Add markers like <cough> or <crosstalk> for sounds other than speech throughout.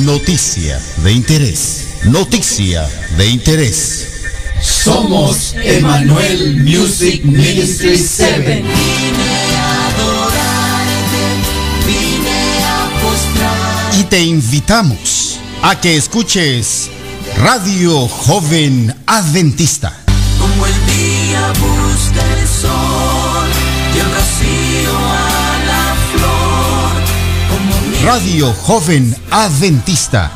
Noticia de interés. Noticia de interés. Somos Emmanuel Music Ministry 7. Y te invitamos a que escuches Radio Joven Adventista. Como el día busca el sol Radio Joven Adventista,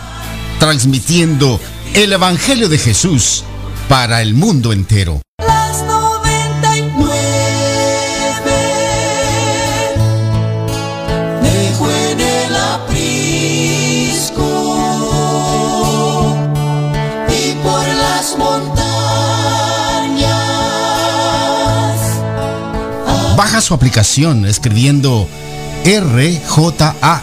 transmitiendo el Evangelio de Jesús para el mundo entero. las 99 dejó en el aprisco. Y por las montañas. Baja su aplicación escribiendo RJA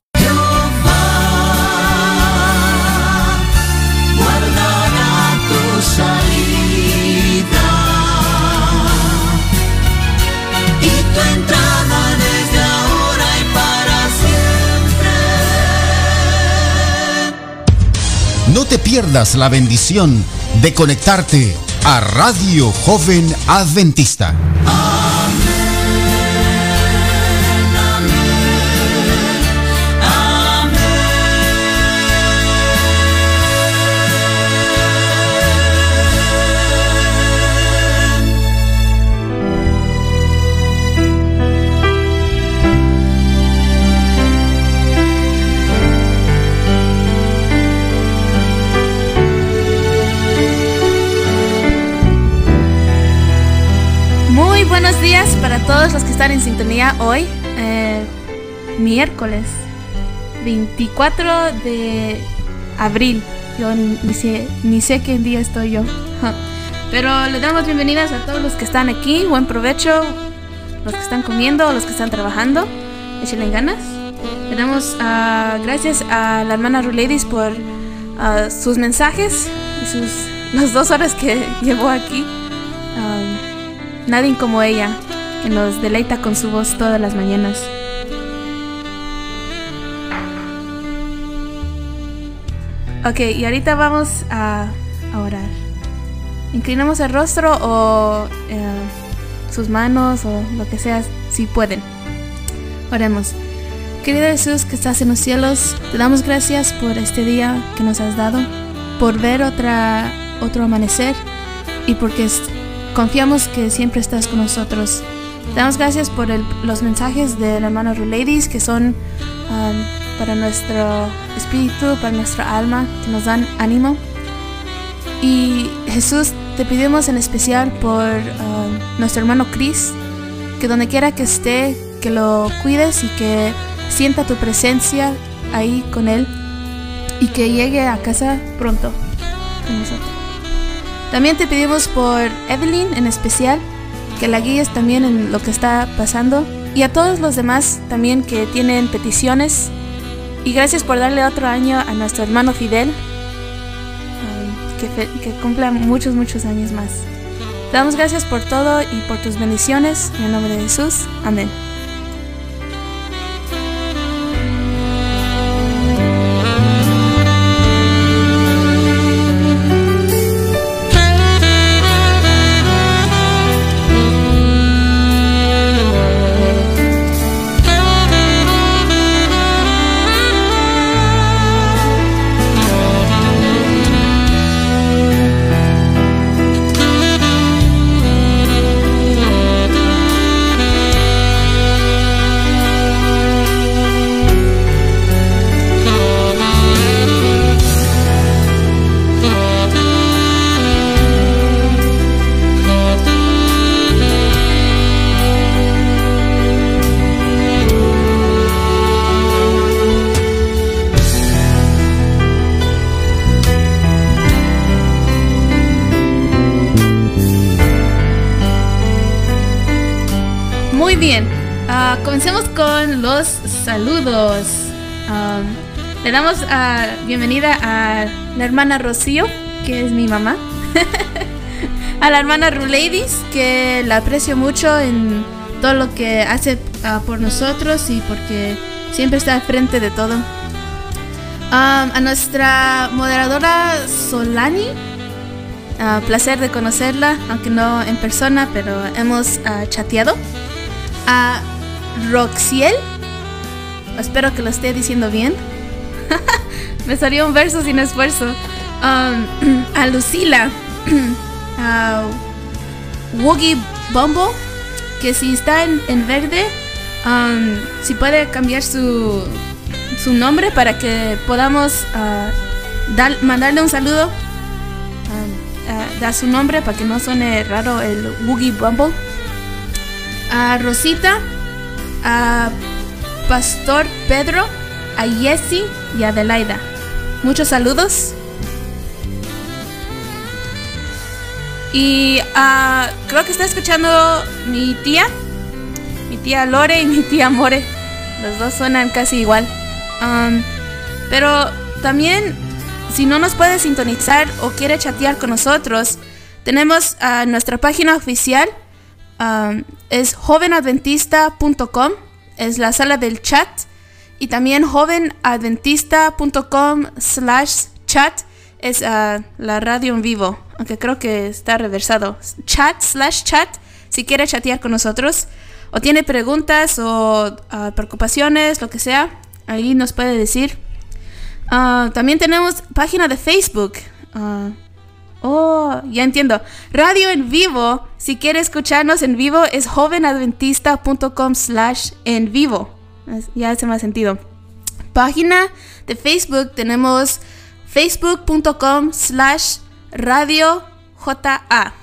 Pierdas la bendición de conectarte a Radio Joven Adventista. Están en sintonía hoy, eh, miércoles 24 de abril. Yo ni sé, ni sé qué día estoy yo. Pero le damos bienvenidas a todos los que están aquí. Buen provecho. Los que están comiendo, los que están trabajando. Échenle ganas. Le damos ah, gracias a la hermana Ruledis por ah, sus mensajes y sus <laughs> las dos horas que <laughs> llevó aquí. Um, Nadie como ella, que nos deleita con su voz todas las mañanas. Ok, y ahorita vamos a, orar. Inclinamos el rostro o eh, sus manos o lo que sea, si pueden. Oremos. Querido Jesús que estás en los cielos, te damos gracias por este día que nos has dado, por ver otra, otro amanecer y porque confiamos que siempre estás con nosotros. Damos gracias por los mensajes de la hermana Ladies que son um, para nuestro espíritu, para nuestra alma, que nos dan ánimo. Y Jesús, te pedimos en especial por um, nuestro hermano Chris, que donde quiera que esté, que lo cuides y que sienta tu presencia ahí con él y que llegue a casa pronto con nosotros. También te pedimos por Evelyn en especial, que la guíes también en lo que está pasando y a todos los demás también que tienen peticiones. Y gracias por darle otro año a nuestro hermano Fidel, um, que, cumpla muchos, muchos años más. Damos gracias por todo y por tus bendiciones. En el nombre de Jesús. Amén. Ah, bienvenida a la hermana Rocío, que es mi mamá. <laughs> a la hermana Ruleidis, que la aprecio mucho en todo lo que hace ah, por nosotros y porque siempre está al frente de todo. Um, a nuestra moderadora Solani, ah, placer de conocerla, aunque no en persona, pero hemos ah, chateado. A Roxiel, espero que lo esté diciendo bien. Me salió un verso sin esfuerzo. Um, <clears throat> a Lucila, <clears throat> a Woogie Bumble, que si está en, en verde, um, si puede cambiar su, su nombre para que podamos ah, dar- mandarle un saludo. um, ah, da su nombre para que no suene raro el Woogie Bumble. A Rosita, a Pastor Pedro, a Jessy y a Adelaida. Muchos saludos. Y ah, creo que está escuchando mi tía, mi tía Lore y <laughs> mi tía More. Los dos suenan casi igual. Um, pero también, si no nos puede sintonizar o quiere chatear con nosotros, tenemos ah, nuestra página oficial. um, es jovenadventista.com. Es la sala del chat. Y también jovenadventista.com slash chat es ah, la radio en vivo, aunque creo que está reversado. Chat slash chat, si quiere chatear con nosotros o tiene preguntas o ah, preocupaciones, lo que sea, ahí nos puede decir. Ah, también tenemos página de Facebook. Oh, ya entiendo. Radio en vivo, si quiere escucharnos en vivo, es jovenadventista.com slash en vivo. Ya hace más sentido. Página de Facebook tenemos facebook.com slash radio JA.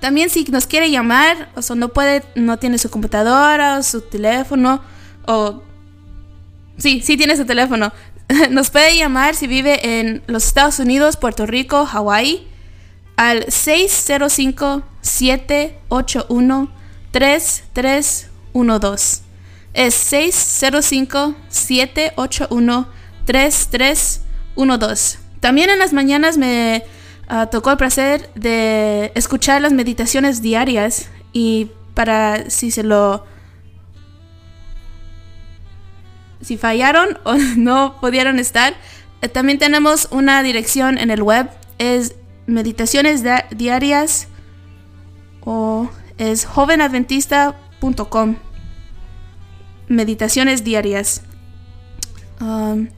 También si nos quiere llamar, o sea, no puede, no tiene su computadora o su teléfono, o... Sí, sí tiene su teléfono. <laughs> Nos puede llamar si vive en los Estados Unidos, Puerto Rico, Hawái, al 605-781-3312. Es 605-781-3312. También en las mañanas me ah, tocó el placer de escuchar las meditaciones diarias y para si se lo si fallaron o <laughs> no pudieron estar, eh, también tenemos una dirección en el web, es meditaciones diarias o es jovenadventista.com. Meditaciones diarias. Um,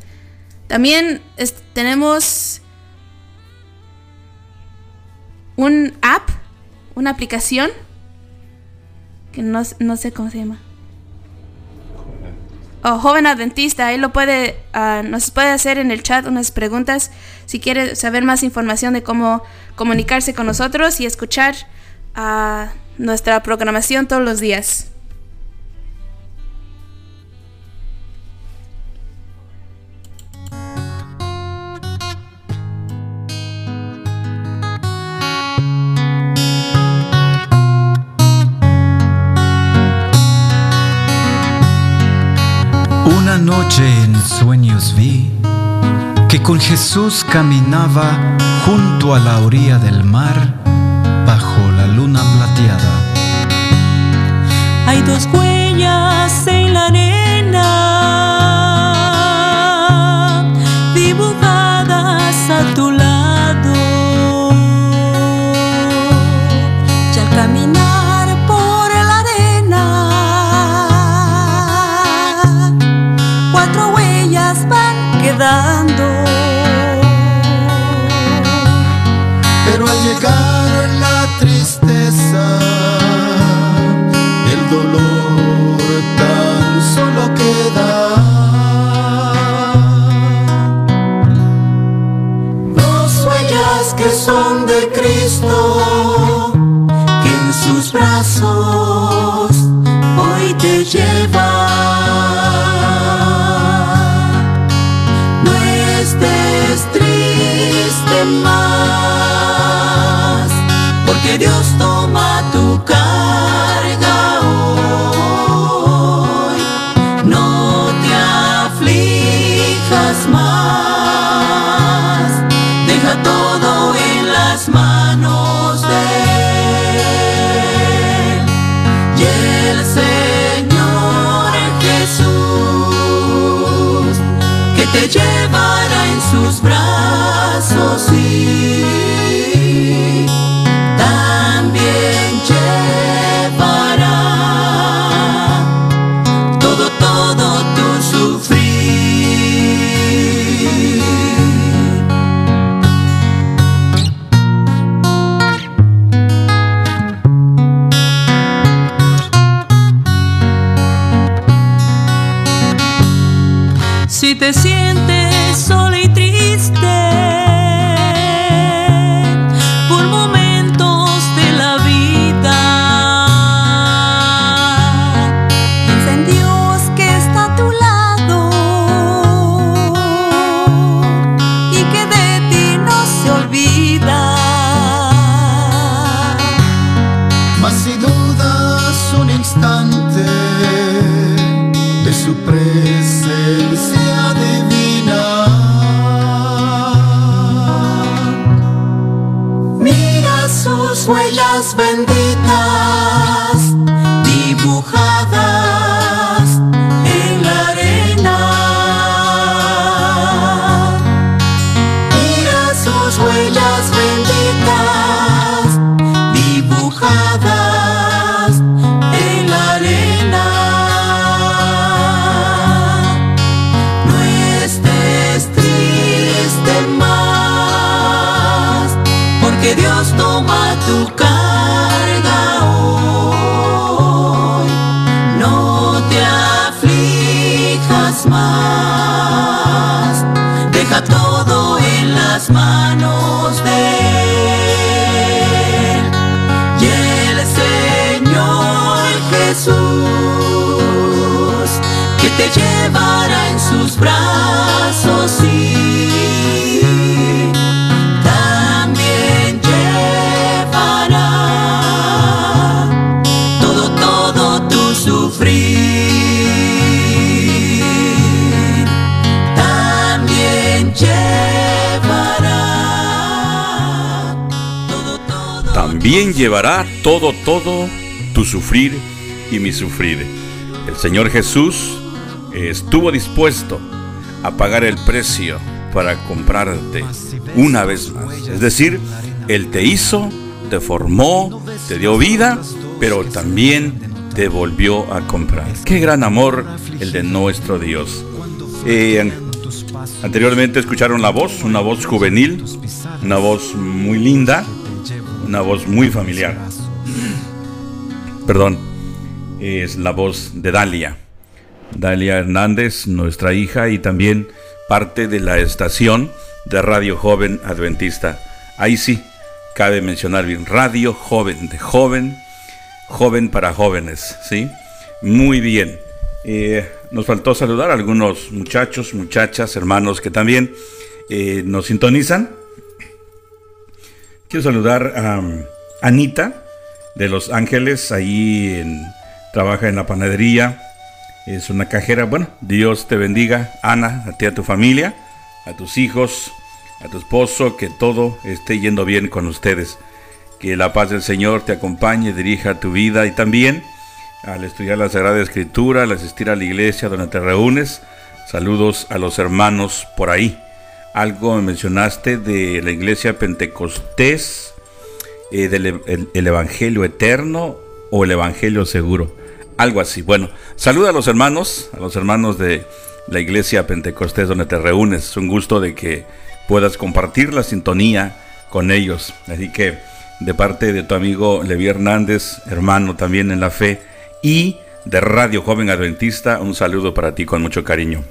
también es- tenemos un app, una aplicación que no, no sé cómo se llama. Oh, joven adventista, ahí lo puede, ah, nos puede hacer en el chat unas preguntas si quiere saber más información de cómo comunicarse con nosotros y escuchar ah, nuestra programación todos los días. Noche en sueños vi que con Jesús caminaba junto a la orilla del mar bajo la luna plateada. Hay dos huellas en la arena llevará en presencia divina, Mira sus huellas benditas También llevará todo, todo tu sufrir y mi sufrir. El Señor Jesús estuvo dispuesto a pagar el precio para comprarte una vez más. Es decir, Él te hizo, te formó, te dio vida, pero también te volvió a comprar. Qué gran amor el de nuestro Dios. Eh, anteriormente escucharon la voz, una voz juvenil, una voz muy linda, una voz muy familiar. Perdón, es la voz de Dalia. Dalia Hernández, nuestra hija y también parte de la estación de Radio Joven Adventista. Ahí sí, cabe mencionar bien, Radio Joven, de joven, joven para jóvenes, ¿sí? Muy bien. Eh, nos faltó saludar a algunos muchachos, muchachas, hermanos que también eh, nos sintonizan. Quiero saludar a um, Anita de Los Ángeles, ahí en, trabaja en la panadería, es una cajera. Bueno, Dios te bendiga, Ana, a ti, a tu familia, a tus hijos, a tu esposo, que todo esté yendo bien con ustedes. Que la paz del Señor te acompañe, dirija tu vida y también al estudiar la Sagrada Escritura, al asistir a la iglesia donde te reúnes. Saludos a los hermanos por ahí. Algo me mencionaste de la iglesia Pentecostés, eh, del el- el Evangelio Eterno o el Evangelio Seguro. Algo así. Bueno, saluda a los hermanos, a los hermanos de la iglesia Pentecostés donde te reúnes. Es un gusto de que puedas compartir la sintonía con ellos. Así que de parte de tu amigo Levi Hernández, hermano también en la fe, y de Radio Joven Adventista, un saludo para ti con mucho cariño.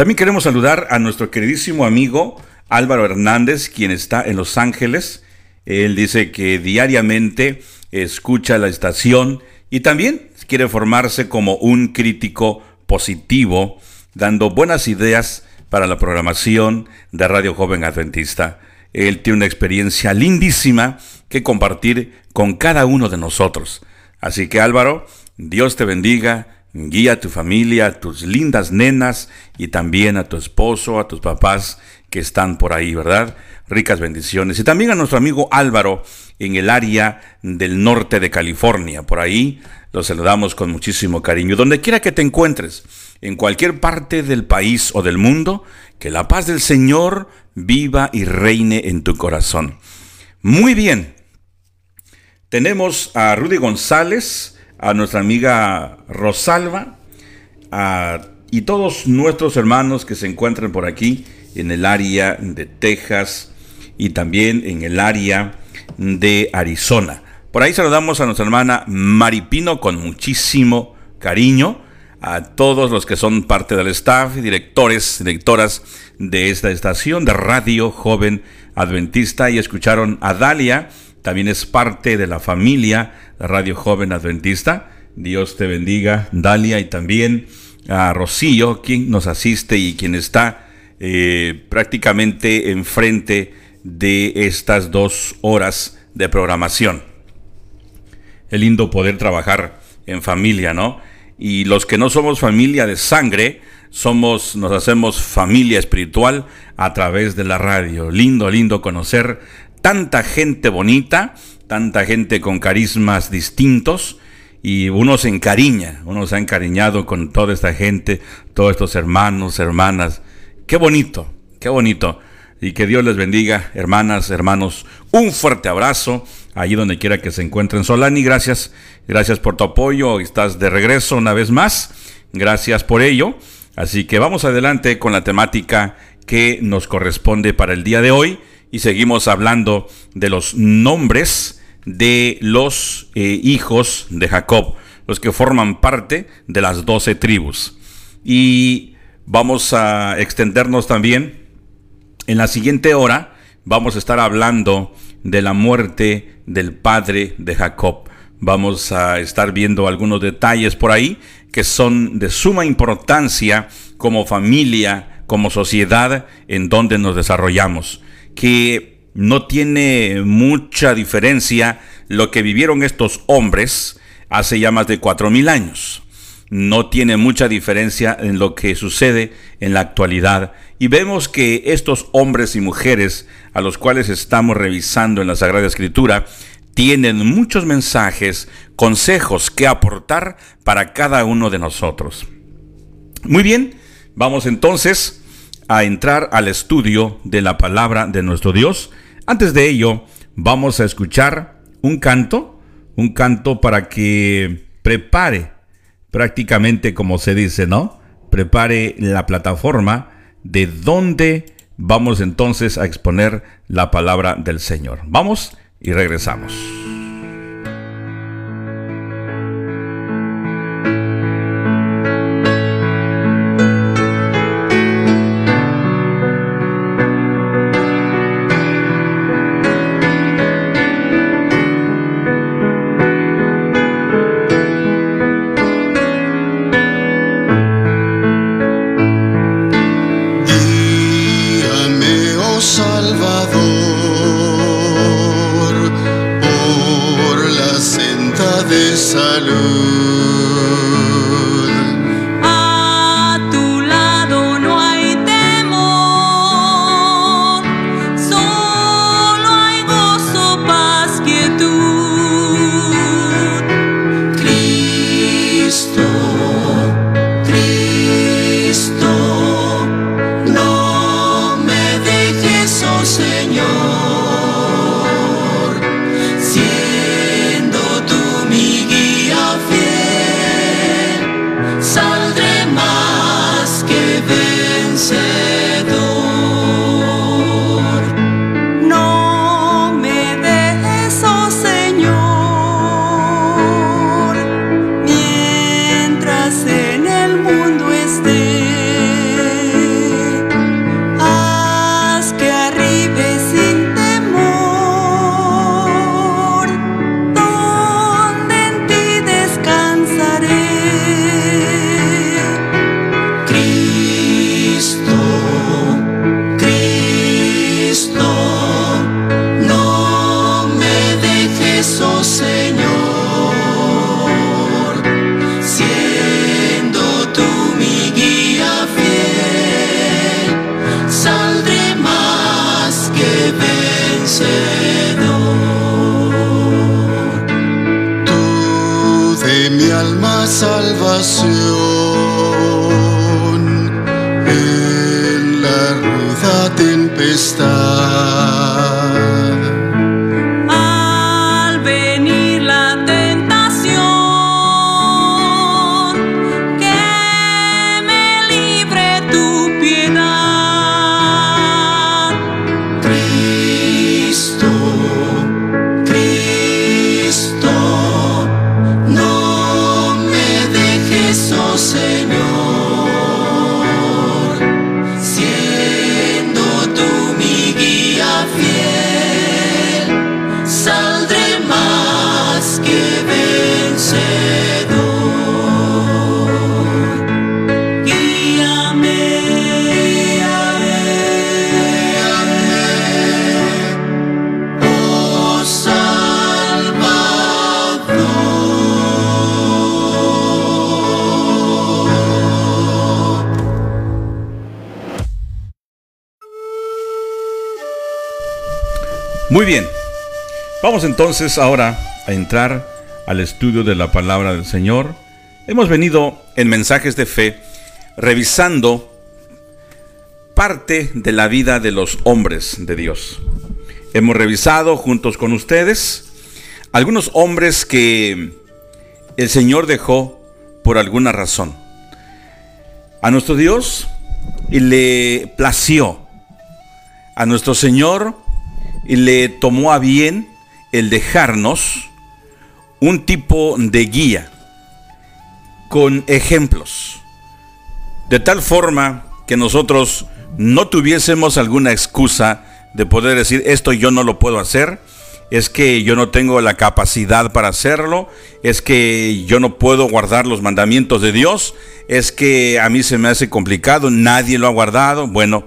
También queremos saludar a nuestro queridísimo amigo Álvaro Hernández, quien está en Los Ángeles. Él dice que diariamente escucha la estación y también quiere formarse como un crítico positivo, dando buenas ideas para la programación de Radio Joven Adventista. Él tiene una experiencia lindísima que compartir con cada uno de nosotros. Así que Álvaro, Dios te bendiga, guía a tu familia, a tus lindas nenas y también a tu esposo, a tus papás que están por ahí, ¿verdad? Ricas bendiciones. Y también a nuestro amigo Álvaro en el área del norte de California. Por ahí los saludamos con muchísimo cariño. Donde quiera que te encuentres, en cualquier parte del país o del mundo, que la paz del Señor viva y reine en tu corazón. Muy bien. Tenemos a Rudy González, a nuestra amiga Rosalba, y todos nuestros hermanos que se encuentran por aquí en el área de Texas y también en el área de Arizona. Por ahí saludamos a nuestra hermana Maripino con muchísimo cariño, a todos los que son parte del staff, directores, directoras de esta estación de radio joven adventista y escucharon a Dalia, también es parte de la familia Radio Joven Adventista. Dios te bendiga, Dalia, y también a Rocío, quien nos asiste y quien está eh, prácticamente enfrente de estas dos horas de programación. Es lindo poder trabajar en familia, ¿no? Y los que no somos familia de sangre, somos, nos hacemos familia espiritual a través de la radio. Lindo, lindo conocer tanta gente bonita, tanta gente con carismas distintos y uno se encariña, uno se ha encariñado con toda esta gente, todos estos hermanos, hermanas. Qué bonito, qué bonito. Y que Dios les bendiga, hermanas, hermanos. Un fuerte abrazo allí donde quiera que se encuentren. Solani, gracias, gracias por tu apoyo. Estás de regreso una vez más. Gracias por ello. Así que vamos adelante con la temática que nos corresponde para el día de hoy y seguimos hablando de los nombres de los eh, hijos de Jacob, los que forman parte de las doce tribus. Y Vamos a extendernos también. En la siguiente hora vamos a estar hablando de la muerte del padre de Jacob. Vamos a estar viendo algunos detalles por ahí que son de suma importancia como familia, como sociedad en donde nos desarrollamos. Que no tiene mucha diferencia lo que vivieron estos hombres hace ya más de cuatro mil años no tiene mucha diferencia en lo que sucede en la actualidad. Y vemos que estos hombres y mujeres a los cuales estamos revisando en la Sagrada Escritura tienen muchos mensajes, consejos que aportar para cada uno de nosotros. Muy bien, vamos entonces a entrar al estudio de la palabra de nuestro Dios. Antes de ello, vamos a escuchar un canto, un canto para que prepare prácticamente como se dice, ¿no? Prepare la plataforma de donde vamos entonces a exponer la palabra del Señor. Vamos y regresamos. de salud. Entonces ahora a entrar al estudio de la palabra del Señor. Hemos venido en mensajes de fe revisando parte de la vida de los hombres de Dios. Hemos revisado juntos con ustedes algunos hombres que el Señor dejó por alguna razón. A nuestro Dios le plació. A nuestro Señor le tomó a bien el dejarnos un tipo de guía con ejemplos. De tal forma que nosotros no tuviésemos alguna excusa de poder decir esto yo no lo puedo hacer, es que yo no tengo la capacidad para hacerlo, es que yo no puedo guardar los mandamientos de Dios, es que a mí se me hace complicado, nadie lo ha guardado. Bueno,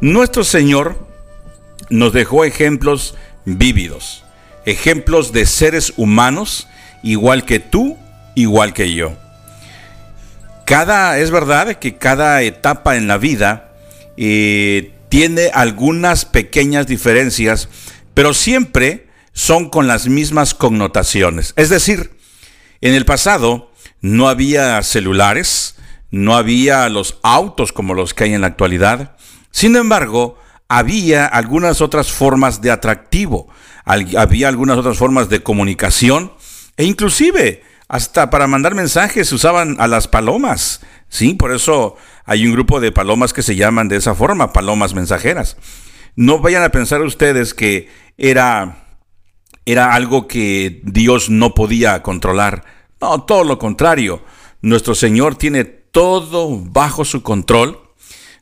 nuestro Señor nos dejó ejemplos vívidos, ejemplos de seres humanos igual que tú, igual que yo. Cada, es verdad que cada etapa en la vida eh, tiene algunas pequeñas diferencias, pero siempre son con las mismas connotaciones. Es decir, en el pasado no había celulares, no había los autos como los que hay en la actualidad. Sin embargo, había algunas otras formas de atractivo, había algunas otras formas de comunicación e inclusive hasta para mandar mensajes se usaban a las palomas. Sí, por eso hay un grupo de palomas que se llaman de esa forma, palomas mensajeras. No vayan a pensar ustedes que era era algo que Dios no podía controlar. No, todo lo contrario. Nuestro Señor tiene todo bajo su control.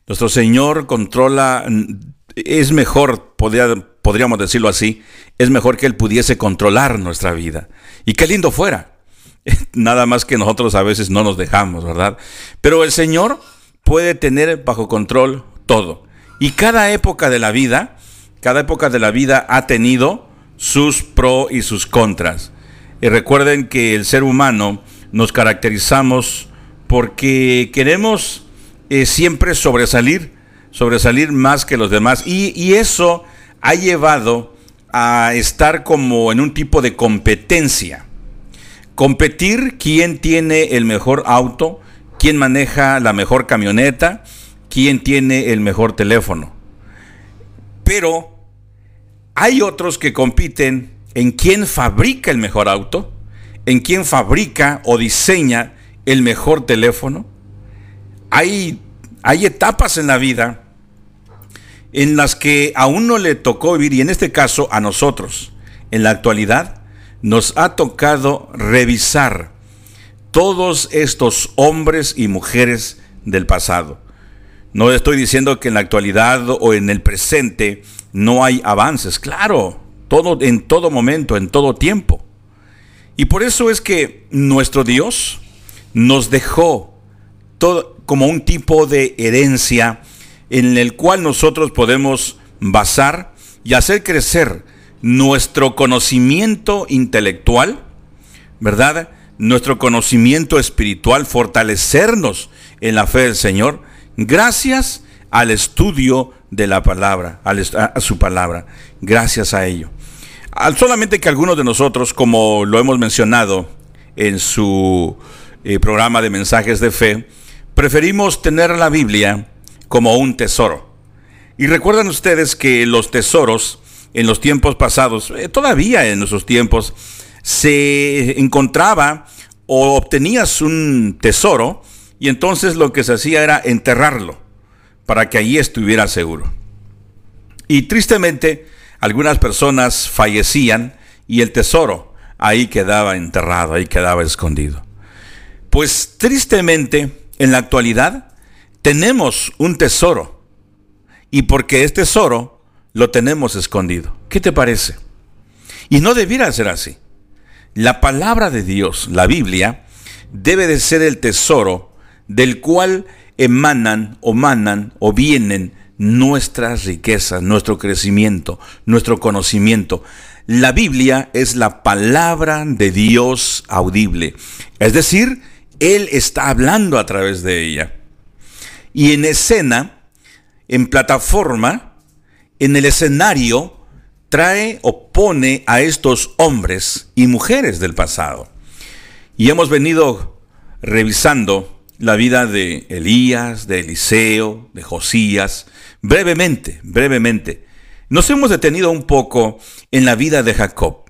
Nuestro Señor controla, es mejor, podríamos decirlo así, es mejor que Él pudiese controlar nuestra vida. Y qué lindo fuera. <laughs> Nada más que nosotros a veces no nos dejamos, ¿verdad? Pero el Señor puede tener bajo control todo. Y cada época de la vida, cada época de la vida ha tenido sus pros y sus contras. Y recuerden que el ser humano nos caracterizamos porque queremos eh, siempre sobresalir, sobresalir más que los demás. Y eso ha llevado a estar como en un tipo de competencia. Competir quién tiene el mejor auto, quién maneja la mejor camioneta, quién tiene el mejor teléfono. Pero hay otros que compiten en quién fabrica el mejor auto, en quién fabrica o diseña el mejor teléfono. Hay, hay etapas en la vida en las que a uno le tocó vivir, y en este caso a nosotros, en la actualidad, nos ha tocado revisar todos estos hombres y mujeres del pasado. No estoy diciendo que en la actualidad o en el presente no hay avances. Claro, todo, en todo momento, en todo tiempo. Y por eso es que nuestro Dios nos dejó todo, como un tipo de herencia en el cual nosotros podemos basar y hacer crecer nuestro conocimiento intelectual, ¿verdad? Nuestro conocimiento espiritual, fortalecernos en la fe del Señor, gracias al estudio de la palabra, a su palabra. Gracias a ello. Solamente que algunos de nosotros, como lo hemos mencionado en su eh, programa de mensajes de fe, preferimos tener la Biblia como un tesoro. Y recuerdan ustedes que los tesoros en los tiempos pasados, eh, todavía en nuestros tiempos, se encontraba o obtenías un tesoro y entonces lo que se hacía era enterrarlo para que allí estuviera seguro. Y tristemente, algunas personas fallecían y el tesoro ahí quedaba enterrado, ahí quedaba escondido. Pues tristemente, en la actualidad, tenemos un tesoro. Y porque es tesoro, lo tenemos escondido. ¿Qué te parece? Y no debiera ser así. La palabra de Dios, la Biblia, debe de ser el tesoro del cual emanan o manan o vienen nuestras riquezas, nuestro crecimiento, nuestro conocimiento. La Biblia es la palabra de Dios audible. Es decir, Él está hablando a través de ella. Y en escena, en plataforma, en el escenario, trae o pone a estos hombres y mujeres del pasado. Y hemos venido revisando la vida de Elías, de Eliseo, de Josías, brevemente, brevemente. Nos hemos detenido un poco en la vida de Jacob,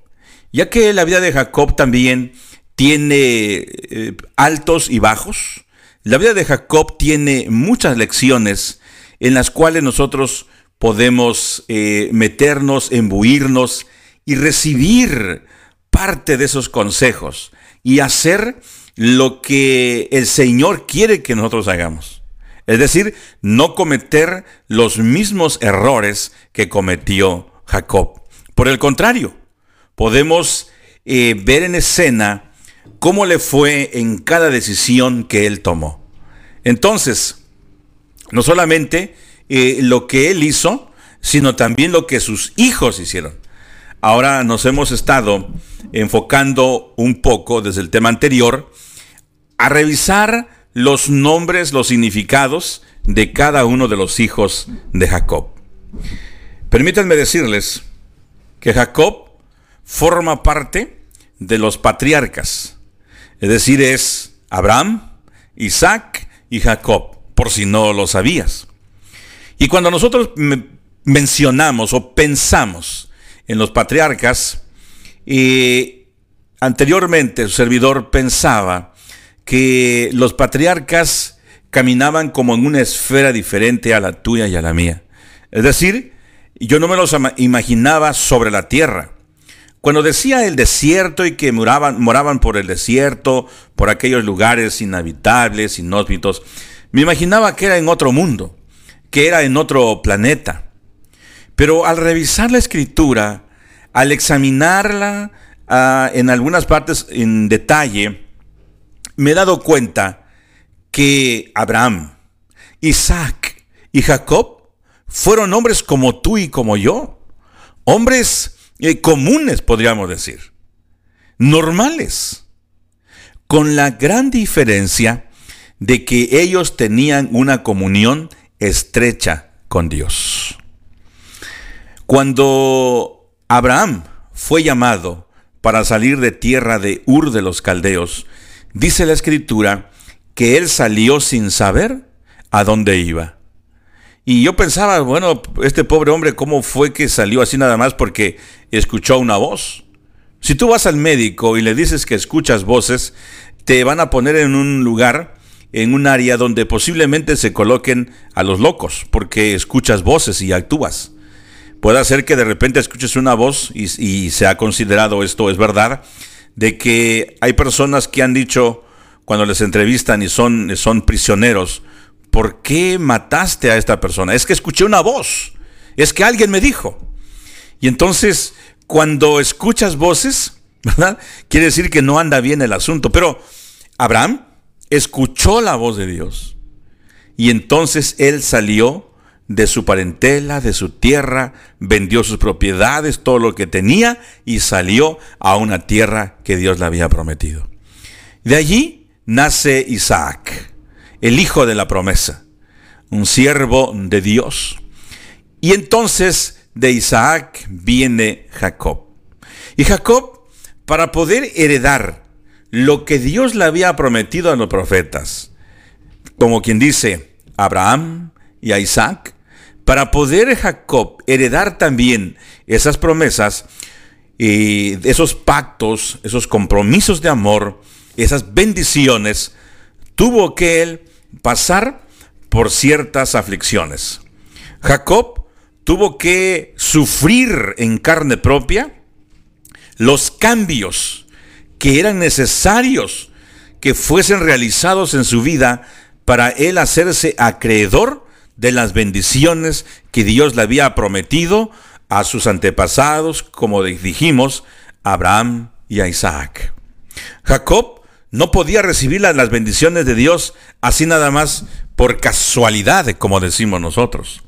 ya que la vida de Jacob también tiene eh, altos y bajos. La vida de Jacob tiene muchas lecciones en las cuales nosotros podemos eh, meternos, embuirnos y recibir parte de esos consejos y hacer lo que el Señor quiere que nosotros hagamos. Es decir, no cometer los mismos errores que cometió Jacob. Por el contrario, podemos eh, ver en escena cómo le fue en cada decisión que él tomó. Entonces, no solamente eh, lo que él hizo, sino también lo que sus hijos hicieron. Ahora nos hemos estado enfocando un poco desde el tema anterior a revisar los nombres, los significados de cada uno de los hijos de Jacob. Permítanme decirles que Jacob forma parte de los patriarcas, es decir, es Abraham, Isaac y Jacob, por si no lo sabías. Y cuando nosotros mencionamos o pensamos en los patriarcas, y anteriormente su servidor pensaba que los patriarcas caminaban como en una esfera diferente a la tuya y a la mía. Es decir, yo no me los imaginaba sobre la tierra. Cuando decía el desierto y que moraban, moraban por el desierto, por aquellos lugares inhabitables, inhóspitos, me imaginaba que era en otro mundo, que era en otro planeta. Pero al revisar la escritura, al examinarla ah, en algunas partes en detalle, me he dado cuenta que Abraham, Isaac y Jacob fueron hombres como tú y como yo. Hombres comunes, podríamos decir. Normales. Con la gran diferencia de que ellos tenían una comunión estrecha con Dios. Cuando Abraham fue llamado para salir de tierra de Ur de los Caldeos, dice la escritura que él salió sin saber a dónde iba. Y yo pensaba, bueno, este pobre hombre, ¿cómo fue que salió así nada más porque escuchó una voz? Si tú vas al médico y le dices que escuchas voces, te van a poner en un lugar, en un área donde posiblemente se coloquen a los locos, porque escuchas voces y actúas. Puede ser que de repente escuches una voz y, se ha considerado esto es verdad, de que hay personas que han dicho cuando les entrevistan y son, son prisioneros, ¿por qué mataste a esta persona? Es que escuché una voz, es que alguien me dijo. Y entonces, cuando escuchas voces, <laughs> ¿verdad? Quiere decir que no anda bien el asunto. Pero Abraham escuchó la voz de Dios. Y entonces él salió de su parentela, de su tierra, vendió sus propiedades, todo lo que tenía y salió a una tierra que Dios le había prometido. De allí nace Isaac, el hijo de la promesa, un siervo de Dios. Y entonces de Isaac viene Jacob. Y Jacob, para poder heredar lo que Dios le había prometido a los profetas, como quien dice, Abraham y a Isaac, para poder Jacob heredar también esas promesas, y esos pactos, esos compromisos de amor, esas bendiciones, tuvo que él pasar por ciertas aflicciones. Jacob tuvo que sufrir en carne propia los cambios que eran necesarios que fuesen realizados en su vida para él hacerse acreedor de las bendiciones que Dios le había prometido a sus antepasados, como dijimos, Abraham y Isaac. Jacob no podía recibir las bendiciones de Dios así nada más por casualidad, como decimos nosotros.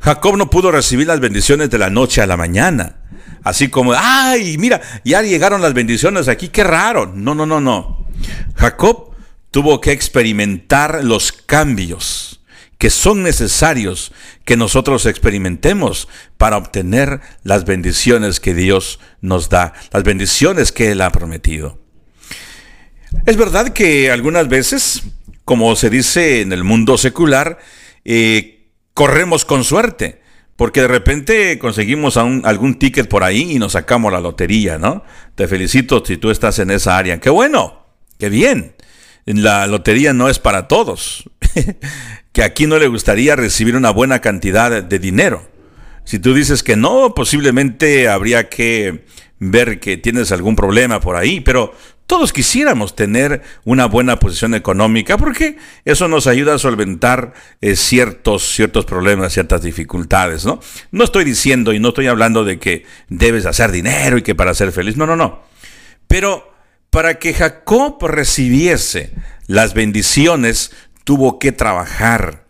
Jacob no pudo recibir las bendiciones de la noche a la mañana. Así como, ay, mira, ya llegaron las bendiciones aquí, qué raro. No, no, no, no. Jacob tuvo que experimentar los cambios que son necesarios que nosotros experimentemos para obtener las bendiciones que Dios nos da, las bendiciones que Él ha prometido. Es verdad que algunas veces, como se dice en el mundo secular, eh, corremos con suerte, porque de repente conseguimos algún ticket por ahí y nos sacamos la lotería, ¿no? Te felicito si tú estás en esa área. ¡Qué bueno! ¡Qué bien! La lotería no es para todos. <laughs> que aquí no le gustaría recibir una buena cantidad de dinero. Si tú dices que no, posiblemente habría que ver que tienes algún problema por ahí, pero todos quisiéramos tener una buena posición económica porque eso nos ayuda a solventar eh, ciertos, ciertos problemas, ciertas dificultades, ¿no? No estoy diciendo y no estoy hablando de que debes hacer dinero y que para ser feliz, no, no, no. Pero para que Jacob recibiese las bendiciones, tuvo que trabajar,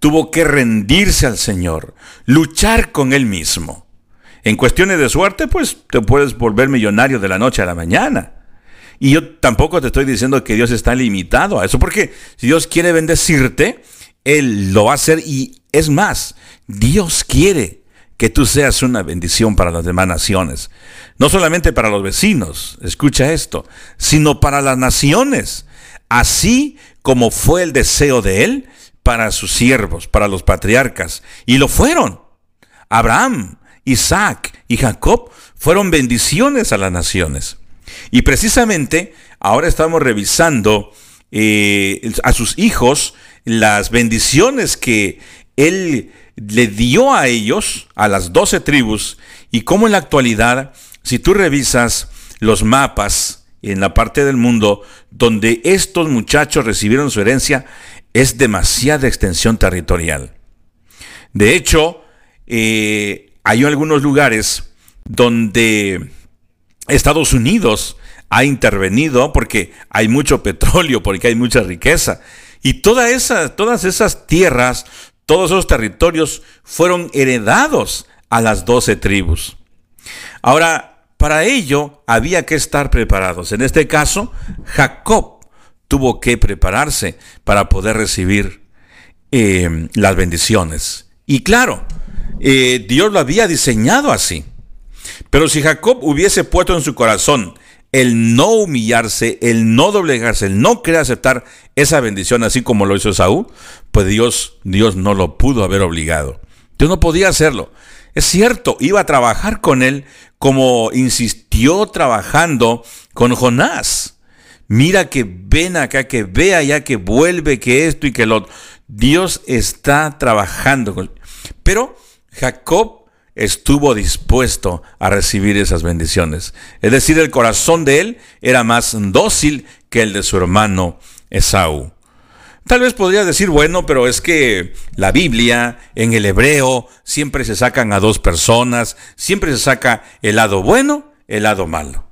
tuvo que rendirse al Señor, luchar con Él mismo. En cuestiones de suerte, pues te puedes volver millonario de la noche a la mañana. Y yo tampoco te estoy diciendo que Dios está limitado a eso, porque si Dios quiere bendecirte, Él lo va a hacer y es más, Dios quiere que tú seas una bendición para las demás naciones. No solamente para los vecinos, escucha esto, sino para las naciones, así como fue el deseo de Él para sus siervos, para los patriarcas, y lo fueron. Abraham, Isaac y Jacob fueron bendiciones a las naciones. Y precisamente ahora estamos revisando eh, a sus hijos las bendiciones que él le dio a ellos, a las doce tribus, y cómo en la actualidad, si tú revisas los mapas en la parte del mundo donde estos muchachos recibieron su herencia, es demasiada extensión territorial. De hecho, eh, hay algunos lugares donde Estados Unidos ha intervenido porque hay mucho <laughs> petróleo, porque hay mucha riqueza. Y toda esa, todas esas tierras, todos esos territorios fueron heredados a las doce tribus. Ahora, para ello había que estar preparados. En este caso, Jacob tuvo que prepararse para poder recibir eh, las bendiciones. Y claro, eh, Dios lo había diseñado así. Pero si Jacob hubiese puesto en su corazón el no humillarse, el no doblegarse, el no querer aceptar esa bendición así como lo hizo Saúl, pues Dios, Dios no lo pudo haber obligado. Dios no podía hacerlo. Es cierto, iba a trabajar con él como insistió trabajando con Jonás. Mira que ven acá, que ve allá, que vuelve, que esto y que lo. Dios está trabajando con. Pero Jacob estuvo dispuesto a recibir esas bendiciones. Es decir, el corazón de él era más dócil que el de su hermano Esaú. Tal vez podría decir, bueno, pero es que la Biblia en el hebreo siempre se sacan a dos personas, siempre se saca el lado bueno, el lado malo.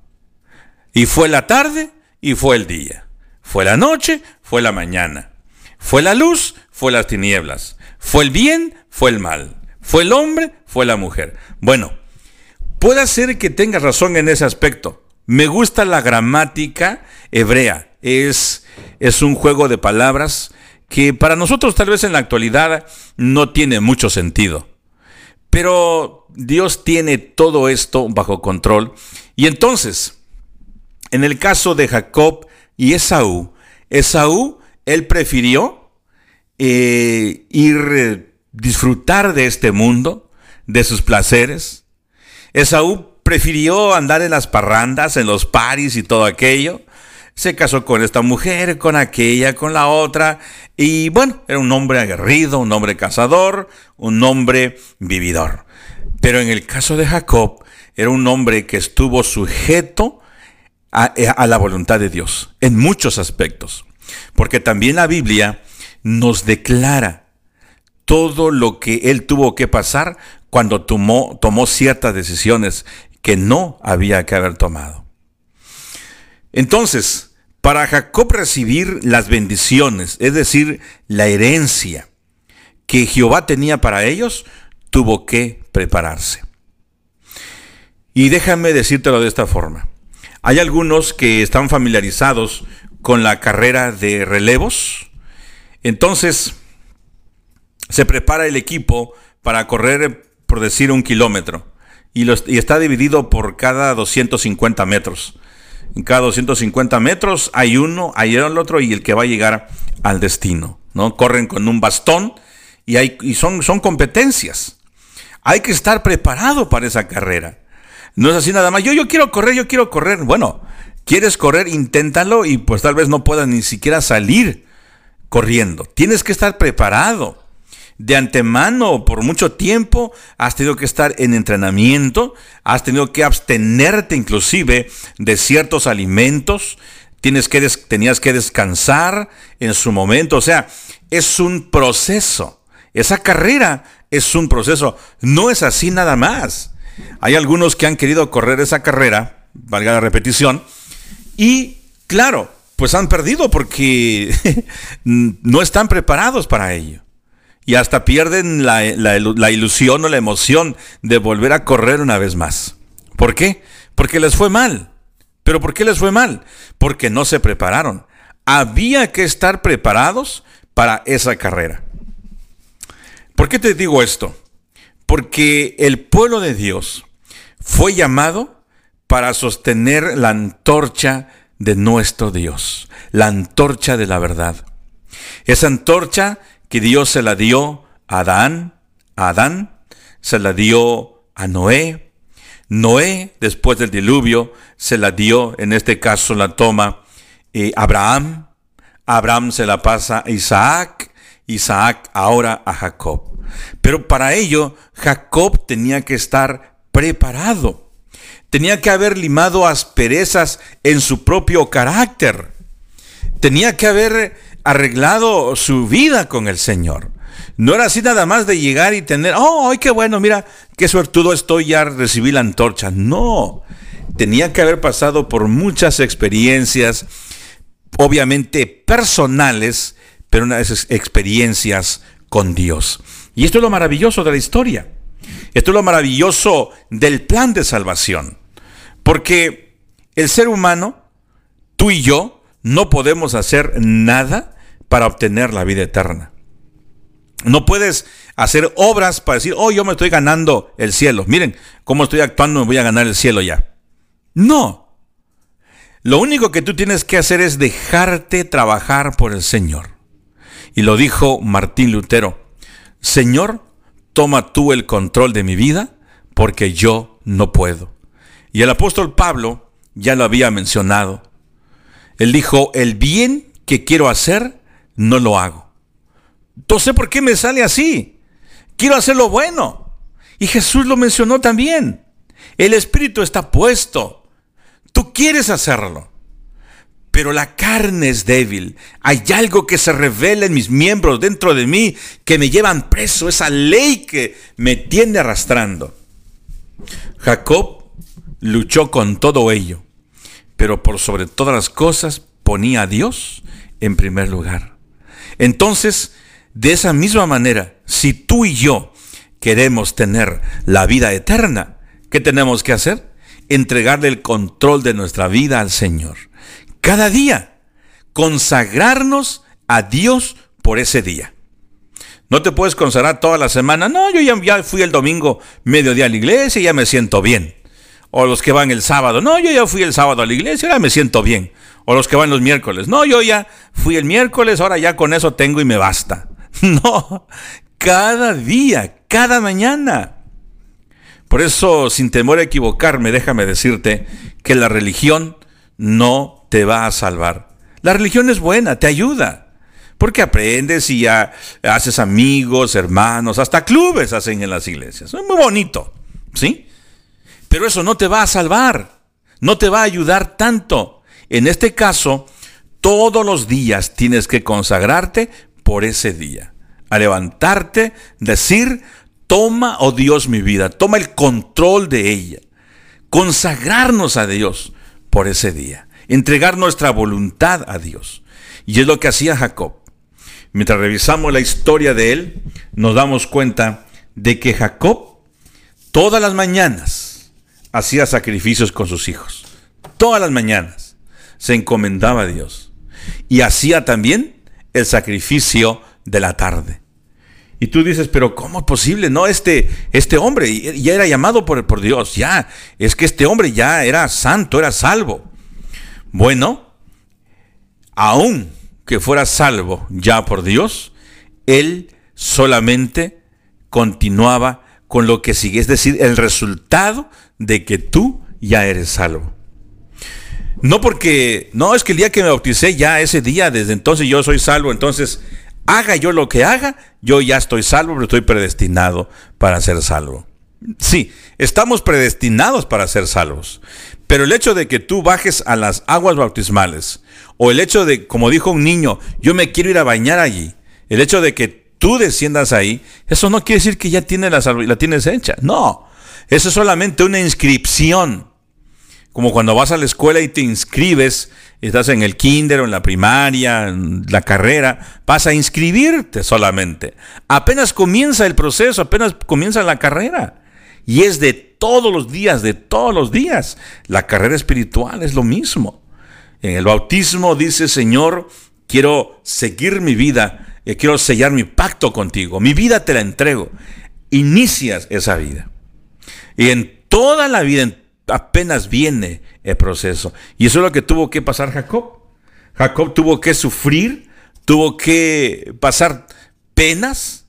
Y fue la tarde y fue el día. Fue la noche, fue la mañana. Fue la luz, fue las tinieblas. Fue el bien, fue el mal. ¿Fue el hombre? ¿Fue la mujer? Bueno, puede ser que tengas razón en ese aspecto. Me gusta la gramática hebrea. Es, es un juego de palabras que para nosotros tal vez en la actualidad no tiene mucho sentido. Pero Dios tiene todo esto bajo control. Y entonces, en el caso de Jacob y Esaú, Esaú, él prefirió eh, ir disfrutar de este mundo, de sus placeres. Esaú prefirió andar en las parrandas, en los paris y todo aquello. Se casó con esta mujer, con aquella, con la otra. Y bueno, era un hombre aguerrido, un hombre cazador, un hombre vividor. Pero en el caso de Jacob, era un hombre que estuvo sujeto a, a la voluntad de Dios en muchos aspectos. Porque también la Biblia nos declara todo lo que él tuvo que pasar cuando tomó, ciertas decisiones que no había que haber tomado. Entonces, para Jacob recibir las bendiciones, es decir, la herencia que Jehová tenía para ellos, tuvo que prepararse. Y déjame decírtelo de esta forma. Hay algunos que están familiarizados con la carrera de relevos. Entonces, se prepara el equipo para correr, por decir, un kilómetro. Y, está dividido por cada 250 metros. En cada 250 metros hay uno, hay el otro y el que va a llegar al destino. ¿no? Corren con un bastón y, son competencias. Hay que estar preparado para esa carrera. No es así nada más. Yo, yo quiero correr, yo quiero correr. Bueno, quieres correr, inténtalo y pues tal vez no puedas ni siquiera salir corriendo. Tienes que estar preparado. De antemano, por mucho tiempo, has tenido que estar en entrenamiento, has tenido que abstenerte inclusive de ciertos alimentos, tienes que tenías que descansar en su momento. O sea, es un proceso. Esa carrera es un proceso. No es así nada más. Hay algunos que han querido correr esa carrera, valga la repetición, y claro, pues han perdido porque <laughs> no están preparados para ello. Y hasta pierden la, la, ilusión o la emoción de volver a correr una vez más. ¿Por qué? Porque les fue mal. ¿Pero por qué les fue mal? Porque no se prepararon. Había que estar preparados para esa carrera. ¿Por qué te digo esto? Porque el pueblo de Dios fue llamado para sostener la antorcha de nuestro Dios, la antorcha de la verdad. Esa antorcha que Dios se la dio a Adán, a Adán, se la dio a Noé. Noé, después del diluvio, se la dio, en este caso la toma eh, Abraham. Abraham se la pasa a Isaac, Isaac ahora a Jacob. Pero para ello, Jacob tenía que estar preparado tenía que haber limado asperezas en su propio carácter. Tenía que haber arreglado su vida con el Señor. No era así nada más de llegar y tener, oh, qué bueno, mira, qué suertudo estoy, ya recibí la antorcha. No, tenía que haber pasado por muchas experiencias, obviamente personales, pero unas experiencias con Dios. Y esto es lo maravilloso de la historia. Esto es lo maravilloso del plan de salvación. Porque el ser humano, tú y yo, no podemos hacer nada para obtener la vida eterna. No puedes hacer obras para decir, oh, yo me estoy ganando el cielo. Miren cómo estoy actuando, me voy a ganar el cielo ya. No. Lo único que tú tienes que hacer es dejarte trabajar por el Señor. Y lo dijo Martín Lutero. Señor, toma tú el control de mi vida porque yo no puedo. Y el apóstol Pablo ya lo había mencionado. Él dijo, el bien que quiero hacer, no lo hago. Entonces, ¿por qué me sale así? Quiero hacer lo bueno. Y Jesús lo mencionó también. El Espíritu está puesto. Tú quieres hacerlo. Pero la carne es débil. Hay algo que se revela en mis miembros dentro de mí que me llevan preso. Esa ley que me tiene arrastrando. Jacob luchó con todo ello, pero por sobre todas las cosas ponía a Dios en primer lugar. Entonces, de esa misma manera, si tú y yo queremos tener la vida eterna, ¿qué tenemos que hacer? Entregarle el control de nuestra vida al Señor. Cada día, consagrarnos a Dios por ese día. No te puedes consagrar toda la semana. No, yo ya, ya fui el domingo mediodía a la iglesia y ya me siento bien. O los que van el sábado. No, yo ya fui el sábado a la iglesia, ahora me siento bien. O los que van los miércoles. No, yo ya fui el miércoles, ahora ya con eso tengo y me basta. <laughs> No, cada día, cada mañana. Por eso, sin temor a equivocarme, déjame decirte que la religión no te va a salvar. La religión es buena, te ayuda. Porque aprendes y ya haces amigos, hermanos, hasta clubes hacen en las iglesias. Es muy bonito, ¿sí? Pero eso no te va a salvar, no te va a ayudar tanto. En este caso, todos los días tienes que consagrarte por ese día. A levantarte, decir, toma, oh Dios, mi vida, toma el control de ella. Consagrarnos a Dios por ese día. Entregar nuestra voluntad a Dios. Y es lo que hacía Jacob. Mientras revisamos la historia de él, nos damos cuenta de que Jacob todas las mañanas hacía sacrificios con sus hijos. Todas las mañanas se encomendaba a Dios. Y hacía también el sacrificio de la tarde. Y tú dices, pero ¿cómo es posible? No, este, este hombre ya era llamado por, por Dios, ya. Es que este hombre ya era santo, era salvo. Bueno, aún que fuera salvo ya por Dios, él solamente continuaba con lo que sigue, es decir, el resultado de que tú ya eres salvo. No porque, no, es que el día que me bauticé, ya ese día, desde entonces yo soy salvo, entonces haga yo lo que haga, yo ya estoy salvo, pero estoy predestinado para ser salvo. Sí, estamos predestinados para ser salvos, pero el hecho de que tú bajes a las aguas bautismales, o el hecho de, como dijo un niño, yo me quiero ir a bañar allí, el hecho de que tú desciendas ahí, eso no quiere decir que ya tienes la, la tienes hecha, no, eso es solamente una inscripción como cuando vas a la escuela y te inscribes, estás en el kinder o en la primaria, en la carrera, vas a inscribirte solamente. Apenas comienza el proceso, apenas comienza la carrera. Y es de todos los días, de todos los días. La carrera espiritual es lo mismo. En el bautismo dice, Señor, quiero seguir mi vida, eh, quiero sellar mi pacto contigo, mi vida te la entrego. Inicias esa vida. Y en toda la vida, en apenas viene el proceso. Y eso es lo que tuvo que pasar Jacob. Jacob tuvo que sufrir, tuvo que pasar penas,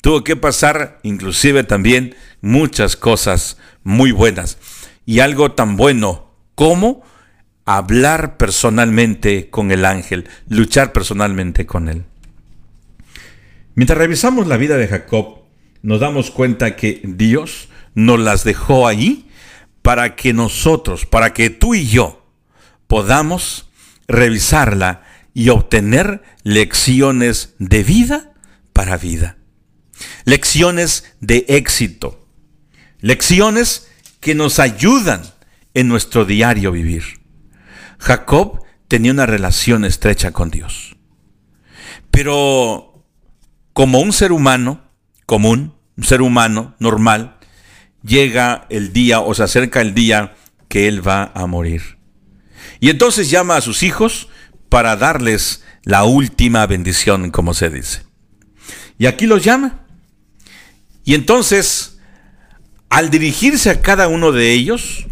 tuvo que pasar inclusive también muchas cosas muy buenas. Y algo tan bueno como hablar personalmente con el ángel, luchar personalmente con él. Mientras revisamos la vida de Jacob, nos damos cuenta que Dios nos las dejó ahí para que nosotros, para que tú y yo podamos revisarla y obtener lecciones de vida para vida. Lecciones de éxito. Lecciones que nos ayudan en nuestro diario vivir. Jacob tenía una relación estrecha con Dios. Pero como un ser humano común, un ser humano normal, llega el día o se acerca el día que él va a morir. Y entonces llama a sus hijos para darles la última bendición, como se dice. Y aquí los llama. Y entonces, al dirigirse a cada uno de ellos,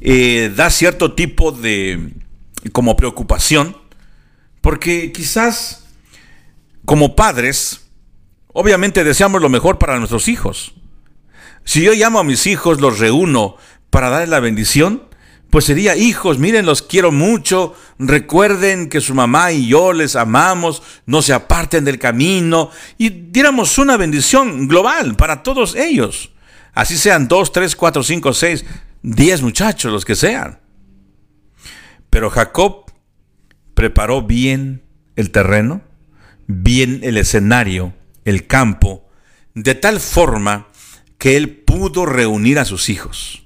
eh, da cierto tipo de como preocupación, porque quizás como padres, obviamente deseamos lo mejor para nuestros hijos. Si yo llamo a mis hijos, los reúno para darles la bendición, pues sería, hijos, miren, los quiero mucho, recuerden que su mamá y yo les amamos, no se aparten del camino, y diéramos una bendición global para todos ellos. Así sean dos, tres, cuatro, cinco, seis, diez muchachos, los que sean. Pero Jacob preparó bien el terreno, bien el escenario, el campo, de tal forma que él pudo reunir a sus hijos.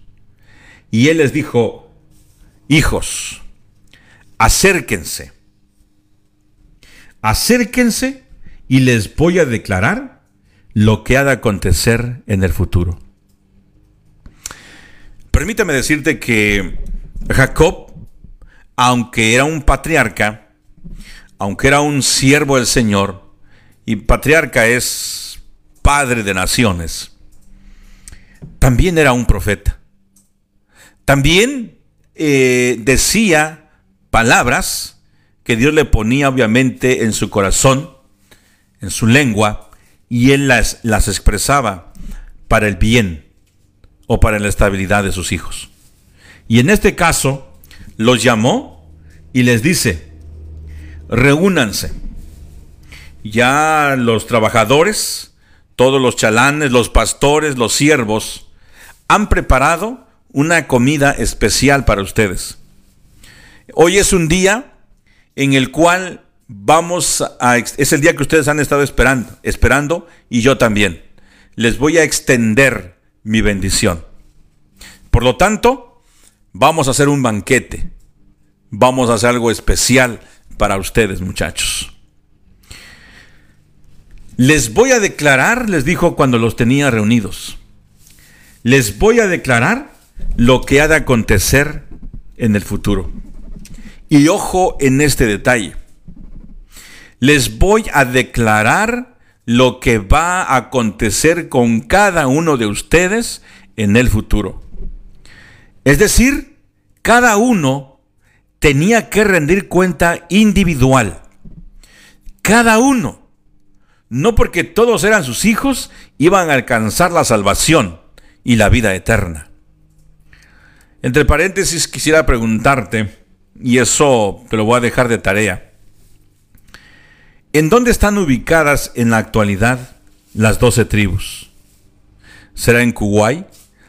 Y él les dijo, hijos, acérquense, acérquense y les voy a declarar lo que ha de acontecer en el futuro. Permítame decirte que Jacob, aunque era un patriarca, aunque era un siervo del Señor, y patriarca es padre de naciones, también era un profeta. También eh, decía palabras que Dios le ponía obviamente en su corazón, en su lengua, y él las, las expresaba para el bien o para la estabilidad de sus hijos. Y en este caso los llamó y les dice, reúnanse. Ya los trabajadores todos los chalanes, los pastores, los siervos, han preparado una comida especial para ustedes. Hoy es un día en el cual vamos a, es el día que ustedes han estado esperando, esperando y yo también. Les voy a extender mi bendición. Por lo tanto, vamos a hacer un banquete. Vamos a hacer algo especial para ustedes, muchachos. Les voy a declarar, les dijo cuando los tenía reunidos, les voy a declarar lo que ha de acontecer en el futuro. Y ojo en este detalle. Les voy a declarar lo que va a acontecer con cada uno de ustedes en el futuro. Es decir, cada uno tenía que rendir cuenta individual. Cada uno. No porque todos eran sus hijos, iban a alcanzar la salvación y la vida eterna. Entre paréntesis quisiera preguntarte, y eso te lo voy a dejar de tarea. ¿En dónde están ubicadas en la actualidad las doce tribus? ¿Será en Kuwait?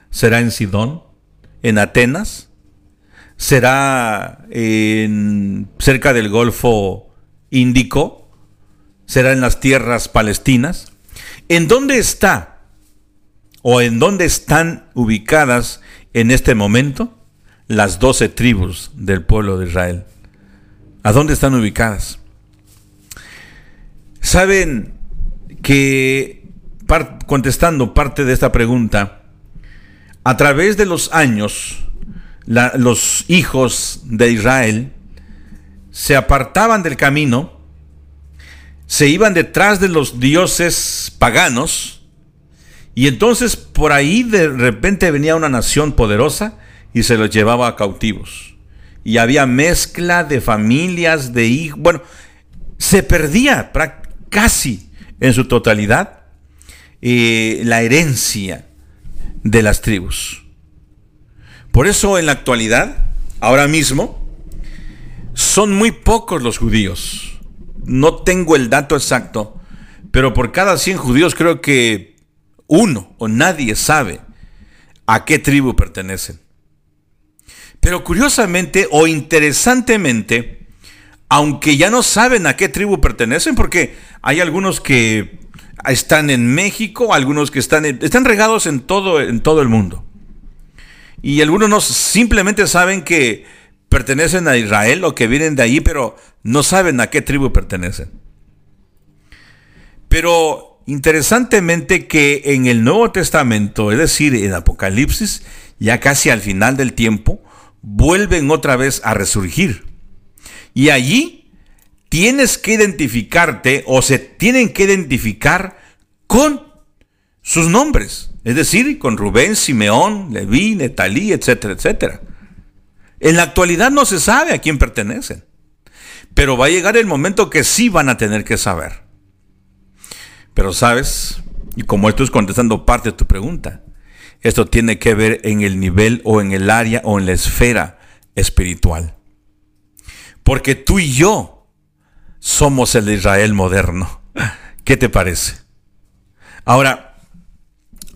¿Será en Sidón? ¿En Atenas? ¿Será en, cerca del Golfo Índico? ¿Será en las tierras palestinas? ¿En dónde está o en dónde están ubicadas en este momento las doce tribus del pueblo de Israel? ¿A dónde están ubicadas? Saben que, contestando parte de esta pregunta, a través de los años, los hijos de Israel se apartaban del camino, se iban detrás de los dioses paganos, y entonces por ahí de repente venía una nación poderosa y se los llevaba cautivos. Y había mezcla de familias, de hijos. Bueno, se perdía casi en su totalidad eh, la herencia de las tribus. Por eso en la actualidad, ahora mismo, son muy pocos los judíos. No tengo el dato exacto, pero por cada 100 judíos creo que uno o nadie sabe a qué tribu pertenecen. Pero curiosamente o interesantemente, aunque ya no saben a qué tribu pertenecen, porque hay algunos que están en México, algunos que están, están regados en todo, en todo el mundo. Y algunos no, simplemente saben que pertenecen a Israel o que vienen de ahí, pero no saben a qué tribu pertenecen. Pero interesantemente que en el Nuevo Testamento, es decir, en Apocalipsis, ya casi al final del tiempo, vuelven otra vez a resurgir. Y allí tienes que identificarte o se tienen que identificar con sus nombres. Es decir, con Rubén, Simeón, Leví, Netalí, etcétera, etcétera. En la actualidad no se sabe a quién pertenecen. Pero va a llegar el momento que sí van a tener que saber. Pero sabes, y como esto es contestando parte de tu pregunta, esto tiene que ver en el nivel o en el área o en la esfera espiritual. Porque tú y yo somos el Israel moderno. <laughs> ¿Qué te parece? Ahora,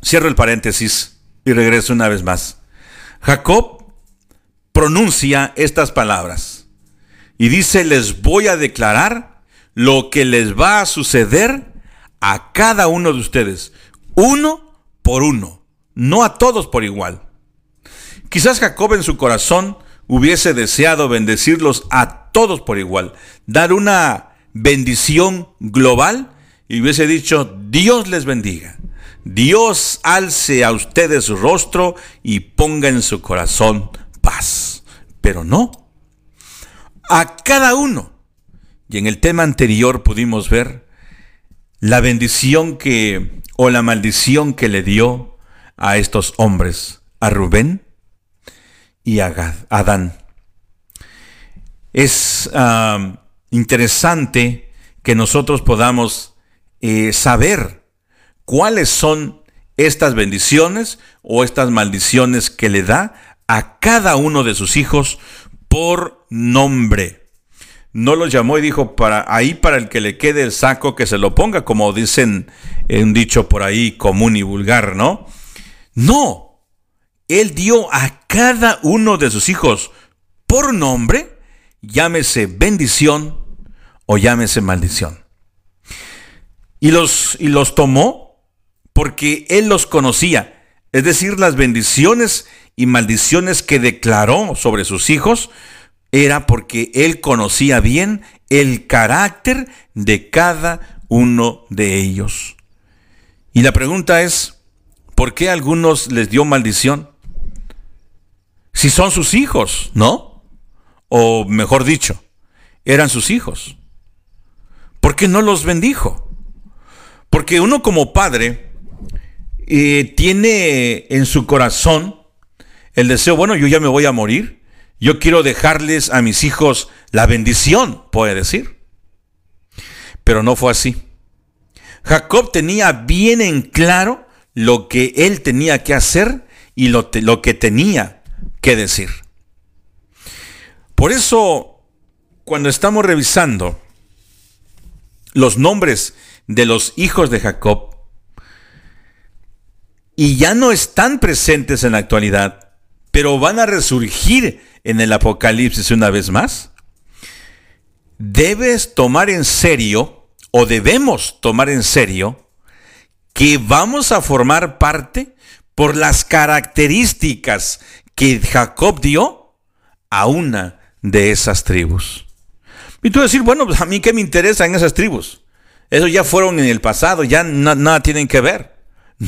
cierro el paréntesis y regreso una vez más. Jacob pronuncia estas palabras y dice, les voy a declarar lo que les va a suceder a cada uno de ustedes, uno por uno, no a todos por igual. Quizás Jacob en su corazón hubiese deseado bendecirlos a todos por igual, dar una bendición global y hubiese dicho, Dios les bendiga. Dios alce a ustedes su rostro y ponga en su corazón Pero no. A cada uno. Y en el tema anterior pudimos ver la bendición que o la maldición que le dio a estos hombres, a Rubén, y Adán. Es interesante que nosotros podamos eh, saber cuáles son estas bendiciones o estas maldiciones que le da a cada uno de sus hijos por nombre. No los llamó y dijo, para ahí para el que le quede el saco que se lo ponga, como dicen en un dicho por ahí común y vulgar, ¿no? No, él dio a cada uno de sus hijos por nombre, llámese bendición o llámese maldición. Y los, y los tomó porque Él los conocía, es decir, las bendiciones y maldiciones que declaró sobre sus hijos era porque Él conocía bien el carácter de cada uno de ellos. Y la pregunta es, ¿por qué a algunos les dio maldición? si son sus hijos, ¿no? O mejor dicho, eran sus hijos. ¿Por qué no los bendijo? Porque uno como padre eh, tiene en su corazón el deseo, bueno, yo ya me voy a morir, yo quiero dejarles a mis hijos la bendición, puede decir. Pero no fue así. Jacob tenía bien en claro lo que él tenía que hacer y lo, lo que tenía que decir. Por eso, cuando estamos revisando los nombres de los hijos de Jacob, y ya no están presentes en la actualidad, pero van a resurgir en el Apocalipsis una vez más, debes tomar en serio, o debemos tomar en serio, que vamos a formar parte por las características que Jacob dio a una de esas tribus. Y tú decir, bueno, pues a mí qué me interesa en esas tribus. Eso ya fueron en el pasado, ya nada tienen que ver.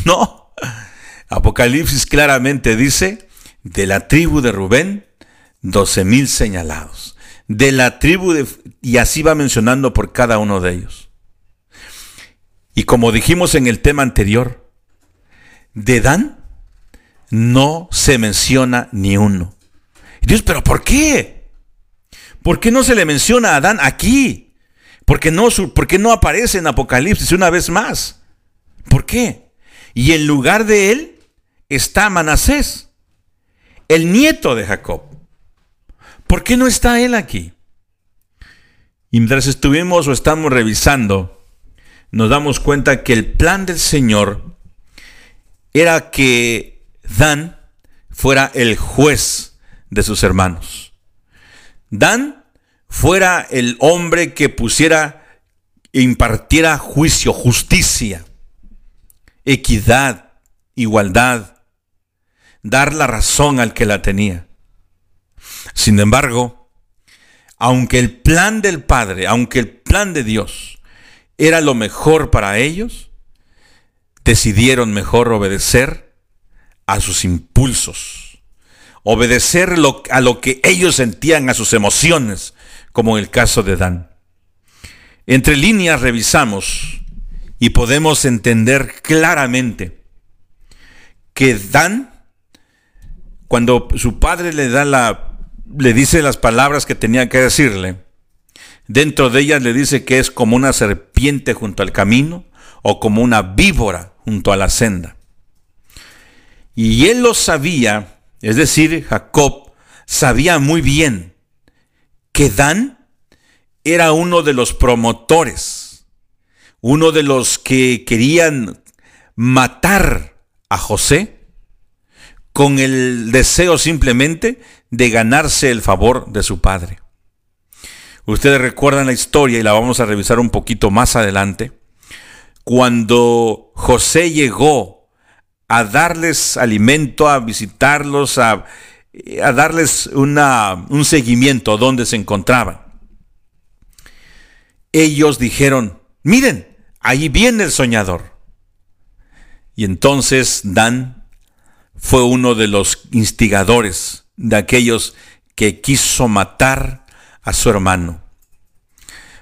No. <laughs> Apocalipsis claramente dice, de la tribu de Rubén, doce mil señalados. De la tribu de... Y así va mencionando por cada uno de ellos. Y como dijimos en el tema anterior, de Dan no se menciona ni uno. Dios, pero ¿por qué? ¿Por qué no se le menciona a Adán aquí? ¿Por qué no, por qué no aparece en Apocalipsis una vez más? ¿Por qué? Y en lugar de él está Manasés, el nieto de Jacob. ¿Por qué no está él aquí? Y mientras estuvimos o estamos revisando nos damos cuenta que el plan del Señor era que Dan fuera el juez de sus hermanos. Dan fuera el hombre que pusiera, impartiera juicio, justicia, equidad, igualdad, dar la razón al que la tenía. Sin embargo, aunque el plan del Padre, aunque el plan de Dios era lo mejor para ellos, decidieron mejor obedecer a sus impulsos, obedecer a lo que ellos sentían, a sus emociones, como en el caso de Dan. Entre líneas revisamos y podemos entender claramente que Dan, cuando su padre le da la le dice las palabras que tenía que decirle, Dentro de ellas le dice que es como una serpiente junto al camino o como una víbora junto a la senda. Y él lo sabía, es decir, Jacob sabía muy bien que Dan era uno de los promotores, uno de los que querían matar a José con el deseo simplemente de ganarse el favor de su padre. Ustedes recuerdan la historia y la vamos a revisar un poquito más adelante. Cuando José llegó a darles alimento, a visitarlos, a, darles un seguimiento donde se encontraban. Ellos dijeron, miren, ahí viene el soñador. Y entonces Dan fue uno de los instigadores de aquellos que quiso matar a su hermano.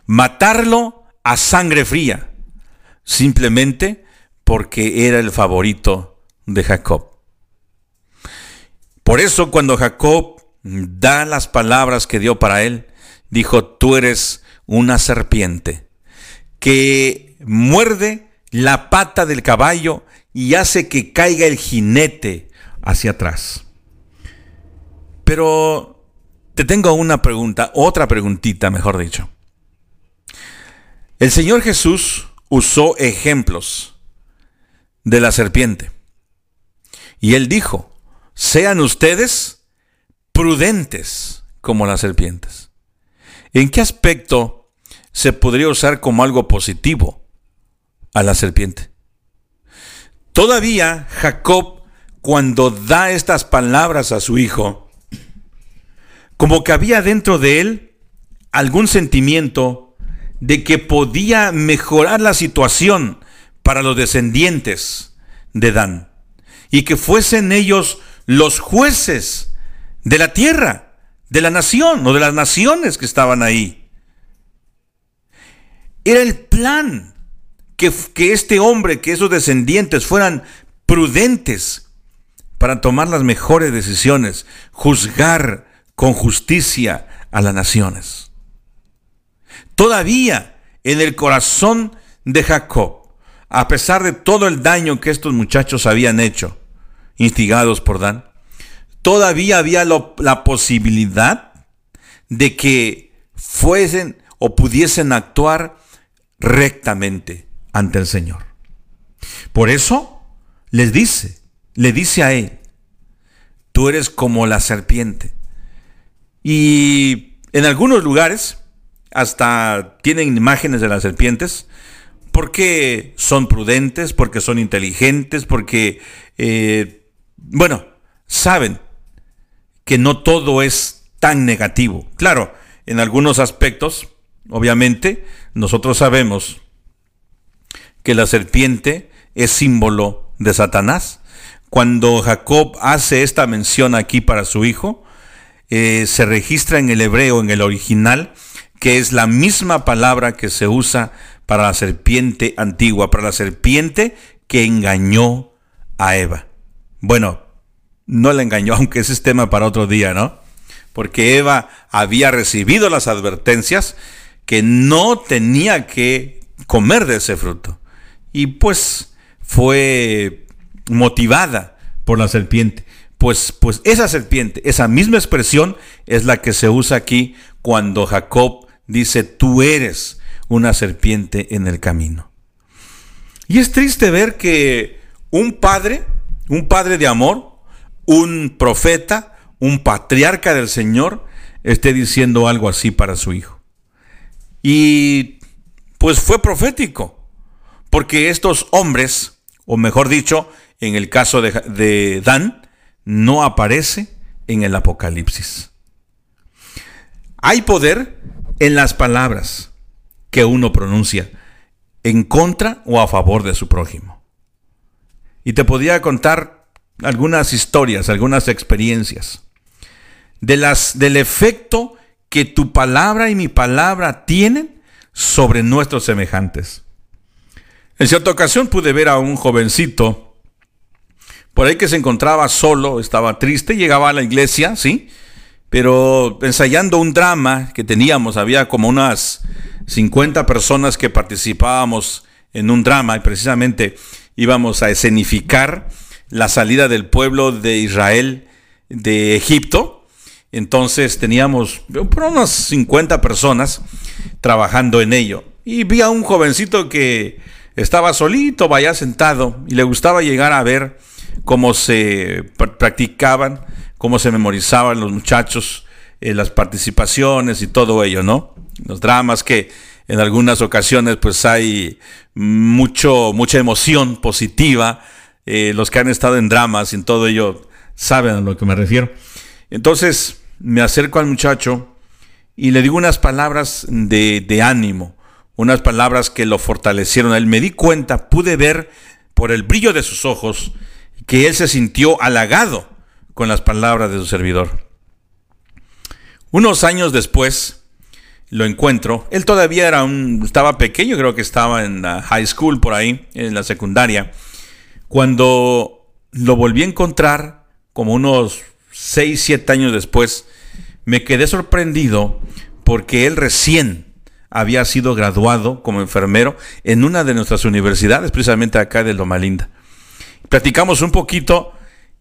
Matarlo a sangre fría, simplemente porque era el favorito de Jacob. Por eso cuando Jacob da las palabras que dio para él, dijo, tú eres una serpiente que muerde la pata del caballo y hace que caiga el jinete hacia atrás. Pero te tengo una pregunta, otra preguntita, mejor dicho. El Señor Jesús usó ejemplos de la serpiente. Y él dijo, sean ustedes prudentes como las serpientes. ¿En qué aspecto se podría usar como algo positivo a la serpiente? Todavía Jacob, cuando da estas palabras a su hijo, como que había dentro de él algún sentimiento de que podía mejorar la situación para los descendientes de Dan y que fuesen ellos los jueces de la tierra, de la nación o de las naciones que estaban ahí. Era el plan que, que este hombre, que esos descendientes fueran prudentes para tomar las mejores decisiones, juzgar con justicia a las naciones. Todavía en el corazón de Jacob, a pesar de todo el daño que estos muchachos habían hecho, instigados por Dan, todavía había la posibilidad de que fuesen o pudiesen actuar rectamente ante el Señor. Por eso les dice, le dice a él, tú eres como la serpiente. Y en algunos lugares hasta tienen imágenes de las serpientes porque son prudentes, porque son inteligentes, porque, eh, bueno, saben que no todo es tan negativo. Claro, en algunos aspectos, obviamente, nosotros sabemos que la serpiente es símbolo de Satanás. Cuando Jacob hace esta mención aquí para su hijo, eh, se registra en el hebreo, en el original, que es la misma palabra que se usa para la serpiente antigua, para la serpiente que engañó a Eva. Bueno, no la engañó, <laughs> aunque ese es tema para otro día, ¿no? Porque Eva había recibido las advertencias que no tenía que comer de ese fruto. Y pues fue motivada por la serpiente. Pues, pues esa serpiente, esa misma expresión es la que se usa aquí cuando Jacob dice, tú eres una serpiente en el camino. Y es triste ver que un padre, un padre de amor, un profeta, un patriarca del Señor, esté diciendo algo así para su hijo. Y pues fue profético, porque estos hombres, o mejor dicho, en el caso de, de Dan, no aparece en el Apocalipsis. Hay poder en las palabras que uno pronuncia en contra o a favor de su prójimo. Y te podía contar algunas historias, algunas experiencias de las del efecto que tu palabra y mi palabra tienen sobre nuestros semejantes. En cierta ocasión pude ver a un jovencito por ahí que se encontraba solo, estaba triste, llegaba a la iglesia, ¿sí? Pero ensayando un drama que teníamos, había como unas 50 personas que participábamos en un drama y precisamente íbamos a escenificar la salida del pueblo de Israel de Egipto. Entonces teníamos por unas 50 personas trabajando en ello. Y vi a un jovencito que estaba solito, vaya sentado, y le gustaba llegar a ver cómo se practicaban, cómo se memorizaban los muchachos, eh, las participaciones y todo ello, ¿no? Los dramas que en algunas ocasiones pues hay mucho, mucha emoción positiva. Eh, los que han estado en dramas y en todo ello saben a lo que me refiero. Entonces me acerco al muchacho y le digo unas palabras de, de ánimo, unas palabras que lo fortalecieron a él. Me di cuenta, pude ver por el brillo de sus ojos que él se sintió halagado con las palabras de su servidor. Unos años después lo encuentro. Él todavía era un, estaba pequeño, creo que estaba en la high school por ahí, en la secundaria. Cuando lo volví a encontrar, como unos 6, 7 años después, me quedé sorprendido porque él recién había sido graduado como enfermero en una de nuestras universidades, precisamente acá de Loma Linda. Platicamos un poquito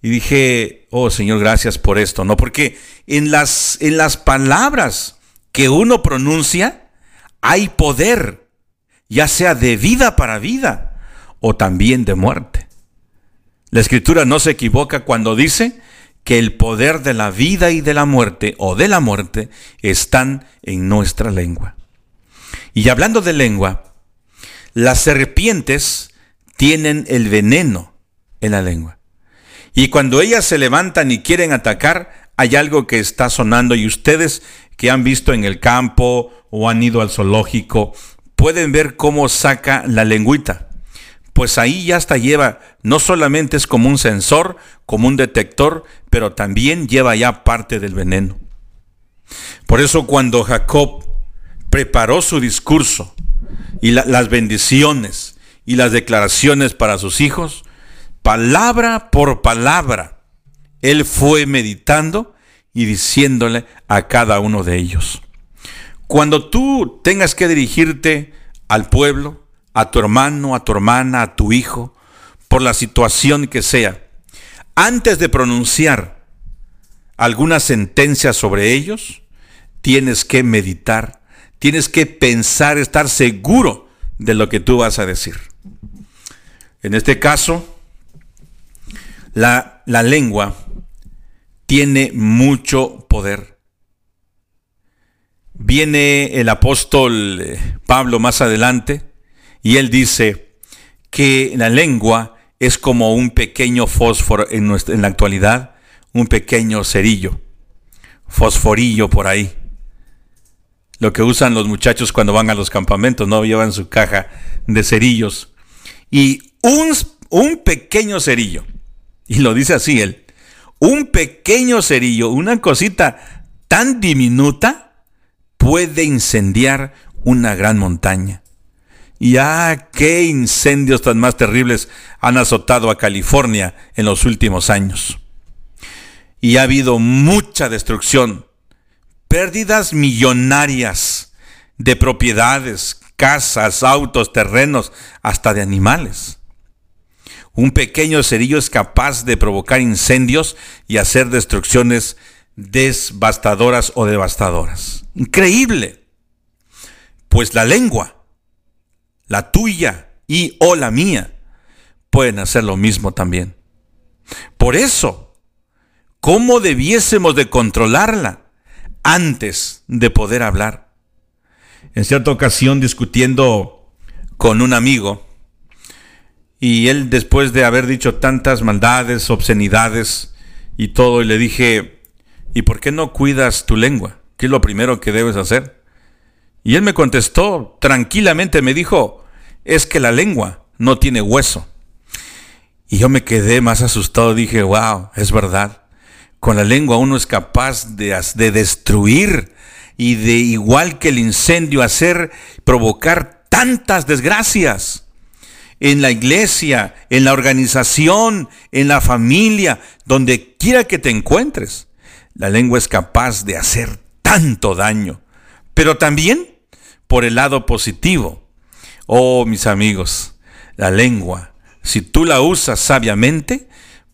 y dije, oh Señor, gracias por esto, ¿no? Porque en las, en las palabras que uno pronuncia hay poder, ya sea de vida para vida o también de muerte. La escritura no se equivoca cuando dice que el poder de la vida y de la muerte o de la muerte están en nuestra lengua. Y hablando de lengua, las serpientes tienen el veneno en la lengua. Y cuando ellas se levantan y quieren atacar, hay algo que está sonando y ustedes que han visto en el campo o han ido al zoológico, pueden ver cómo saca la lengüita. Pues ahí ya hasta lleva, no solamente es como un sensor, como un detector, pero también lleva ya parte del veneno. Por eso cuando Jacob preparó su discurso y las bendiciones y las declaraciones para sus hijos, palabra por palabra, él fue meditando y diciéndole a cada uno de ellos. Cuando tú tengas que dirigirte al pueblo, a tu hermano, a tu hermana, a tu hijo, por la situación que sea, antes de pronunciar alguna sentencia sobre ellos, tienes que meditar, tienes que pensar, estar seguro de lo que tú vas a decir. En este caso, la, lengua tiene mucho poder. Viene el apóstol eh, Pablo más adelante y él dice que la lengua es como un pequeño fósforo en, nuestra, en la actualidad, un pequeño cerillo, fosforillo por ahí. Lo que usan los muchachos cuando van a los campamentos, ¿no? Llevan su caja de cerillos. Y un, un pequeño cerillo, y lo dice así él, un pequeño cerillo, una cosita tan diminuta, puede incendiar una gran montaña. Y ah, qué incendios tan más terribles han azotado a California en los últimos años. Y ha habido mucha destrucción, pérdidas millonarias de propiedades, casas, autos, terrenos, hasta de animales. Un pequeño cerillo es capaz de provocar incendios y hacer destrucciones devastadoras o devastadoras. Increíble. Pues la lengua, la tuya y o la mía, pueden hacer lo mismo también. Por eso, ¿cómo debiésemos de controlarla antes de poder hablar? En cierta ocasión discutiendo con un amigo, y él después de haber dicho tantas maldades, obscenidades y todo, y le dije, ¿y por qué no cuidas tu lengua? ¿Qué es lo primero que debes hacer? Y él me contestó tranquilamente, me dijo, es que la lengua no tiene hueso. Y yo me quedé más asustado, dije, wow, es verdad. Con la lengua uno es capaz de, de destruir y de, igual que el incendio, hacer, provocar tantas desgracias en la iglesia, en la organización, en la familia, donde quiera que te encuentres. La lengua es capaz de hacer tanto daño, pero también por el lado positivo. Oh, mis amigos, la lengua, si tú la usas sabiamente,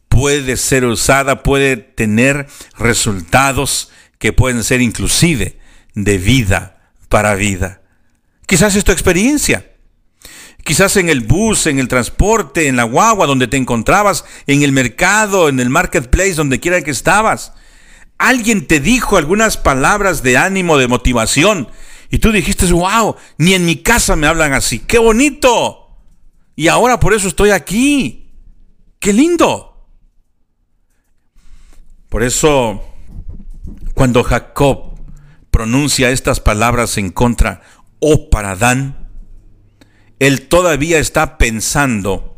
puede ser usada, puede tener resultados que pueden ser inclusive de vida para vida. Quizás es tu experiencia. Quizás en el bus, en el transporte, en la guagua donde te encontrabas, en el mercado, en el marketplace, donde quiera que estabas alguien te dijo algunas palabras de ánimo, de motivación, y tú dijiste, wow, ni en mi casa me hablan así, qué bonito. Y ahora por eso estoy aquí. Qué lindo. Por eso, cuando Jacob pronuncia estas palabras en contra, o para Dan, él todavía está pensando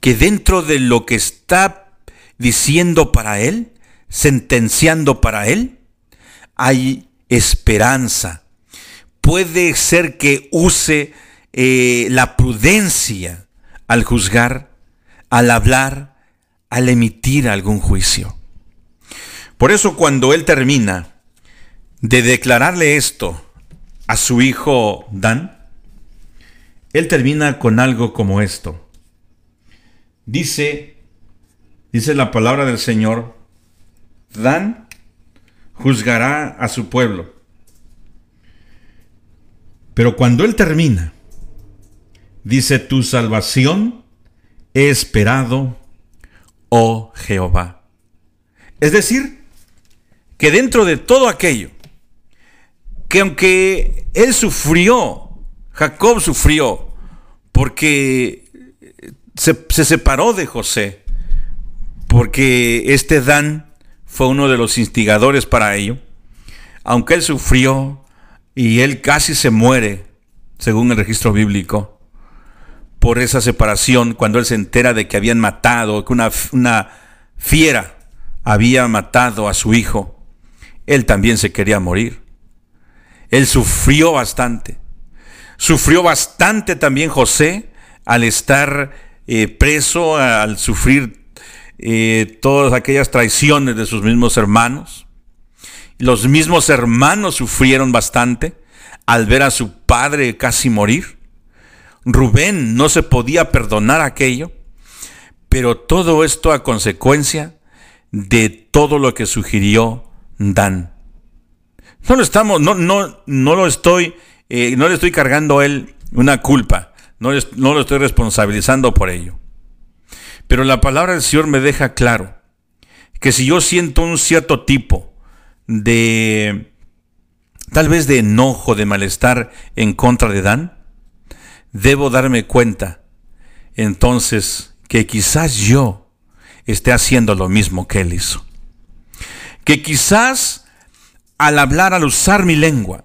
que dentro de lo que está diciendo para él, sentenciando para él, hay esperanza. Puede ser que use eh, la prudencia al juzgar, al hablar, al emitir algún juicio. Por eso cuando él termina de declararle esto a su hijo Dan, él termina con algo como esto. Dice, dice la palabra del Señor, Dan juzgará a su pueblo. Pero cuando él termina, dice, tu salvación he esperado, oh Jehová. Es decir, que dentro de todo aquello, que aunque él sufrió, Jacob sufrió, porque se, se separó de José, porque este Dan fue uno de los instigadores para ello, aunque él sufrió y él casi se muere, según el registro bíblico, por esa separación, cuando él se entera de que habían matado, que una, una fiera había matado a su hijo, él también se quería morir. Él sufrió bastante. Sufrió bastante también José al estar eh, preso, al sufrir eh, todas aquellas traiciones de sus mismos hermanos. Los mismos hermanos sufrieron bastante al ver a su padre casi morir. Rubén no se podía perdonar aquello, pero todo esto a consecuencia de todo lo que sugirió Dan. No lo estamos, no, no, no lo estoy, eh, no le estoy cargando a él una culpa, no, no lo estoy responsabilizando por ello. Pero la palabra del Señor me deja claro que si yo siento un cierto tipo de, tal vez de enojo, de malestar en contra de Dan, debo darme cuenta entonces que quizás yo esté haciendo lo mismo que él hizo. Que quizás al hablar, al usar mi lengua,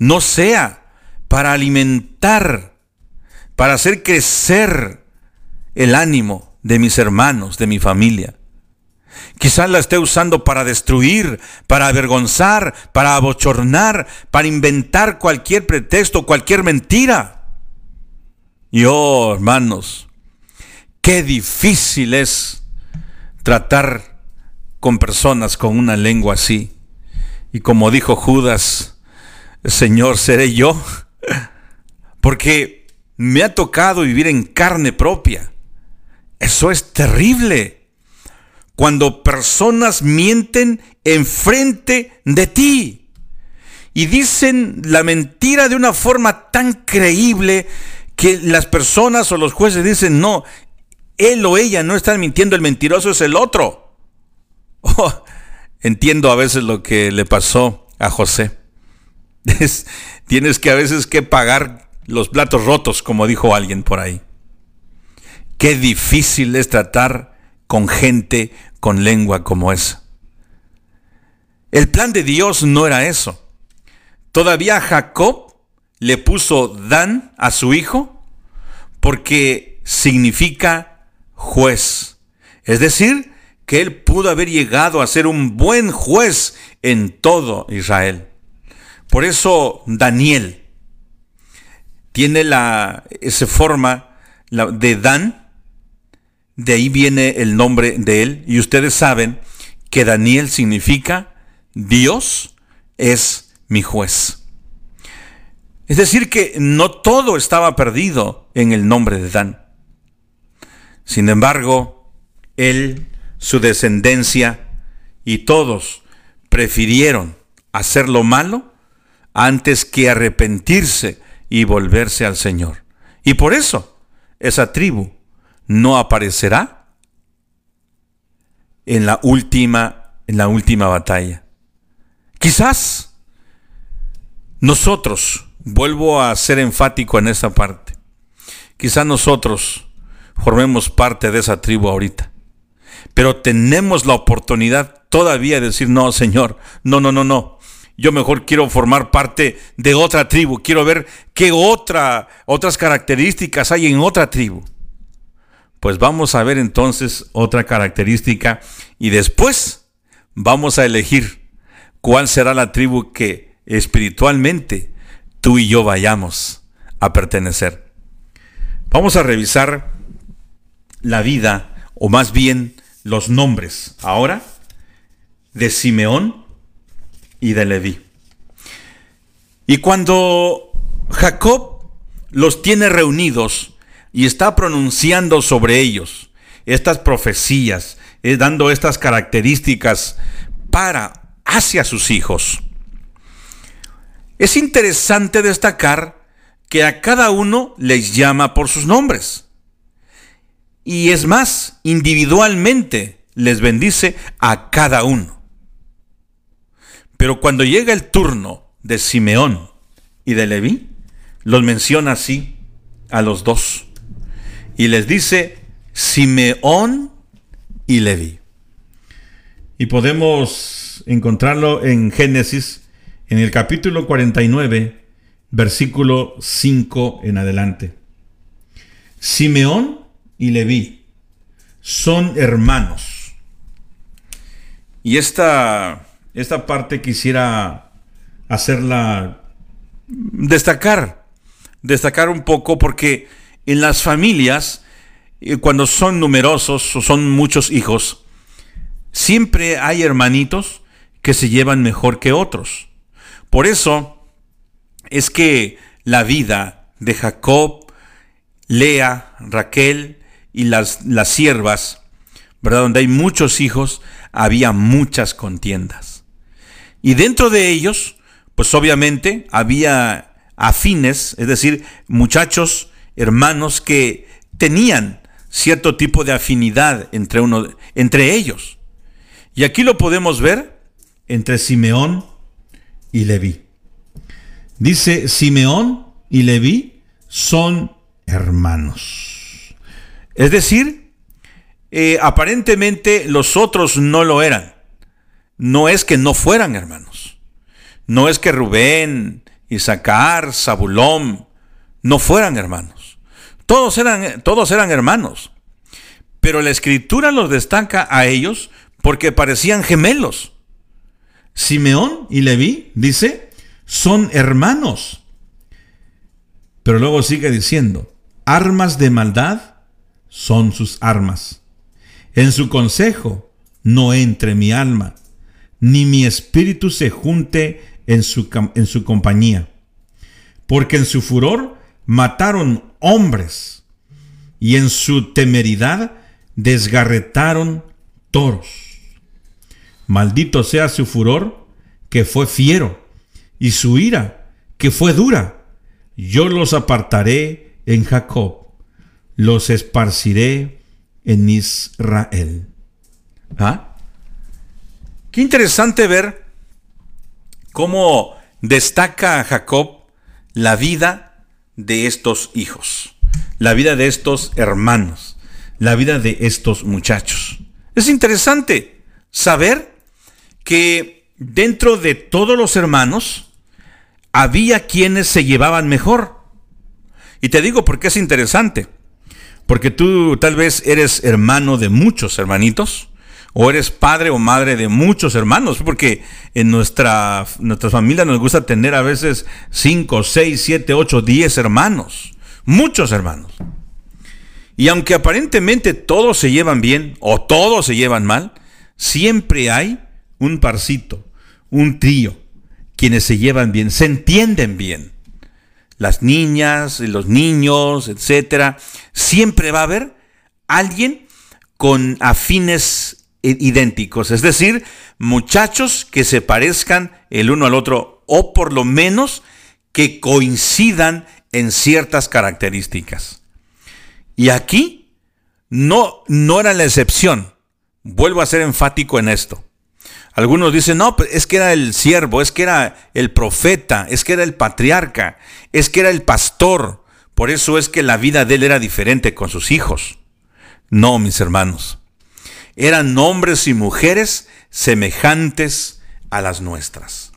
no sea para alimentar, para hacer crecer el ánimo de mis hermanos, de mi familia. Quizás la esté usando para destruir, para avergonzar, para abochornar, para inventar cualquier pretexto, cualquier mentira. Y oh, hermanos, qué difícil es tratar con personas con una lengua así. Y como dijo Judas, Señor, seré yo. Porque me ha tocado vivir en carne propia. Eso es terrible. Cuando personas mienten enfrente de ti y dicen la mentira de una forma tan creíble que las personas o los jueces dicen, no, él o ella no están mintiendo, el mentiroso es el otro. <laughs> Oh, entiendo a veces lo que le pasó a José. Tienes que a veces que pagar los platos rotos, como dijo alguien por ahí. Qué difícil es tratar con gente con lengua como esa. El plan de Dios no era eso. Todavía Jacob le puso Dan a su hijo porque significa juez. Es decir, que él pudo haber llegado a ser un buen juez en todo Israel. Por eso Daniel tiene la esa forma de Dan, de ahí viene el nombre de él, y ustedes saben que Daniel significa Dios es mi juez. Es decir, que no todo estaba perdido en el nombre de Dan. Sin embargo, él su descendencia y todos prefirieron hacer lo malo antes que arrepentirse y volverse al Señor. Y por eso esa tribu no aparecerá en la última en la última batalla. Quizás nosotros, vuelvo a ser enfático en esta parte. Quizás nosotros formemos parte de esa tribu ahorita pero tenemos la oportunidad todavía de decir, no, Señor, no, no, no, no. Yo mejor quiero formar parte de otra tribu, quiero ver qué otra, otras características hay en otra tribu. Pues vamos a ver entonces otra característica y después vamos a elegir cuál será la tribu que espiritualmente tú y yo vayamos a pertenecer. Vamos a revisar la vida, o más bien los nombres ahora de Simeón y de Leví. Y cuando Jacob los tiene reunidos y está pronunciando sobre ellos estas profecías, eh, dando estas características para hacia sus hijos. Es interesante destacar que a cada uno les llama por sus nombres. Y es más, individualmente les bendice a cada uno. Pero cuando llega el turno de Simeón y de Leví, los menciona así a los dos. Y les dice Simeón y Leví. Y podemos encontrarlo en Génesis, en el capítulo 49, versículo 5 en adelante. Simeón y Leví son hermanos. Y esta, esta parte quisiera hacerla destacar, destacar un poco porque en las familias, eh, cuando son numerosos o son muchos hijos, siempre hay hermanitos que se llevan mejor que otros. Por eso es que la vida de Jacob, Lea, Raquel y las, las siervas, ¿verdad? Donde hay muchos hijos, había muchas contiendas. Y dentro de ellos, pues obviamente había afines, es decir, muchachos, hermanos que tenían cierto tipo de afinidad entre, uno, entre ellos. Y aquí lo podemos ver entre Simeón y Leví. Dice, Simeón y Leví son hermanos. Es decir, eh, aparentemente los otros no lo eran. No es que no fueran hermanos. No es que Rubén, Isaacar, Zabulón no fueran hermanos. Todos eran, todos eran hermanos. Pero la escritura los destaca a ellos porque parecían gemelos. Simeón y Leví, dice, son hermanos. Pero luego sigue diciendo, armas de maldad son sus armas. En su consejo no entre mi alma, ni mi espíritu se junte en su, en su compañía. Porque en su furor mataron hombres, y en su temeridad desgarretaron toros. Maldito sea su furor, que fue fiero, y su ira, que fue dura. Yo los apartaré en Jacob, los esparciré en Israel. ¿Ah? Qué interesante ver cómo destaca Jacob la vida de estos hijos, la vida de estos hermanos, la vida de estos muchachos. Es interesante saber que dentro de todos los hermanos había quienes se llevaban mejor. Y te digo por qué es interesante. Porque tú tal vez eres hermano de muchos hermanitos, o eres padre o madre de muchos hermanos, porque en nuestra, nuestra familia nos gusta tener a veces 5, 6, 7, 8, 10 hermanos, muchos hermanos. Y aunque aparentemente todos se llevan bien o todos se llevan mal, siempre hay un parcito, un trío, quienes se llevan bien, se entienden bien. Las niñas, los niños, etcétera, siempre va a haber alguien con afines idénticos, es decir, muchachos que se parezcan el uno al otro o por lo menos que coincidan en ciertas características. Y aquí no, no era la excepción. Vuelvo a ser enfático en esto. Algunos dicen, no, pues, es que era el siervo, es que era el profeta, es que era el patriarca, es que era el pastor. Por eso es que la vida de él era diferente con sus hijos. No, mis hermanos eran hombres y mujeres semejantes a las nuestras.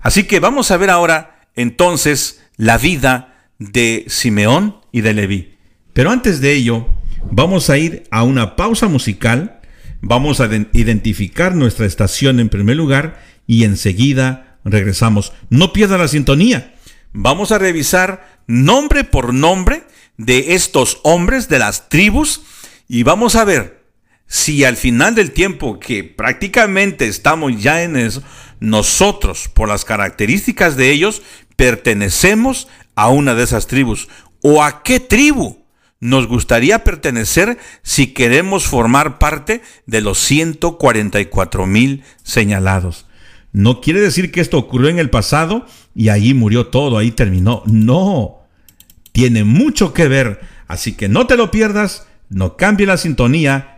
Así que vamos a ver ahora entonces la vida de Simeón y de Leví. Pero antes de ello, vamos a ir a una pausa musical, vamos a identificar nuestra estación en primer lugar y enseguida regresamos. No pierda la sintonía. Vamos a revisar nombre por nombre de estos hombres de las tribus y vamos a ver si al final del tiempo, que prácticamente estamos ya en eso, nosotros, por las características de ellos, pertenecemos a una de esas tribus. ¿O a qué tribu nos gustaría pertenecer si queremos formar parte de los 144 mil señalados? No quiere decir que esto ocurrió en el pasado y ahí murió todo, ahí terminó. No, tiene mucho que ver. Así que no te lo pierdas, no cambie la sintonía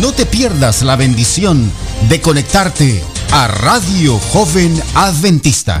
No te pierdas la bendición de conectarte a Radio Joven Adventista.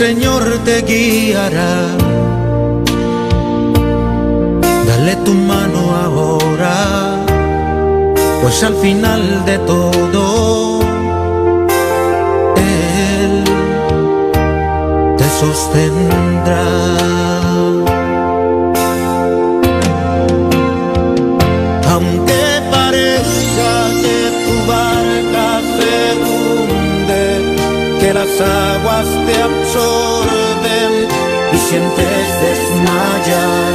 Señor te guiará. Dale tu mano ahora, pues al final de todo, Él te sostendrá. Aunque parezca sientes desmayar.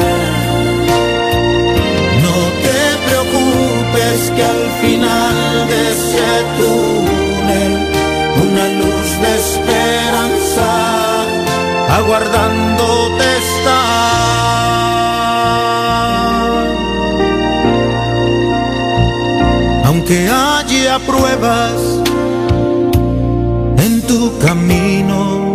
No te preocupes que al final de ese túnel una luz de esperanza aguardándote está. aunque haya pruebas en tu camino.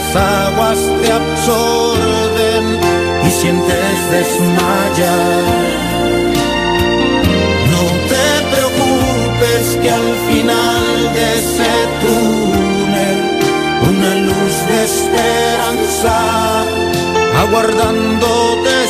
Las aguas te absorben y sientes desmayar. No te preocupes que al final de ese túnel una luz de esperanza aguardándote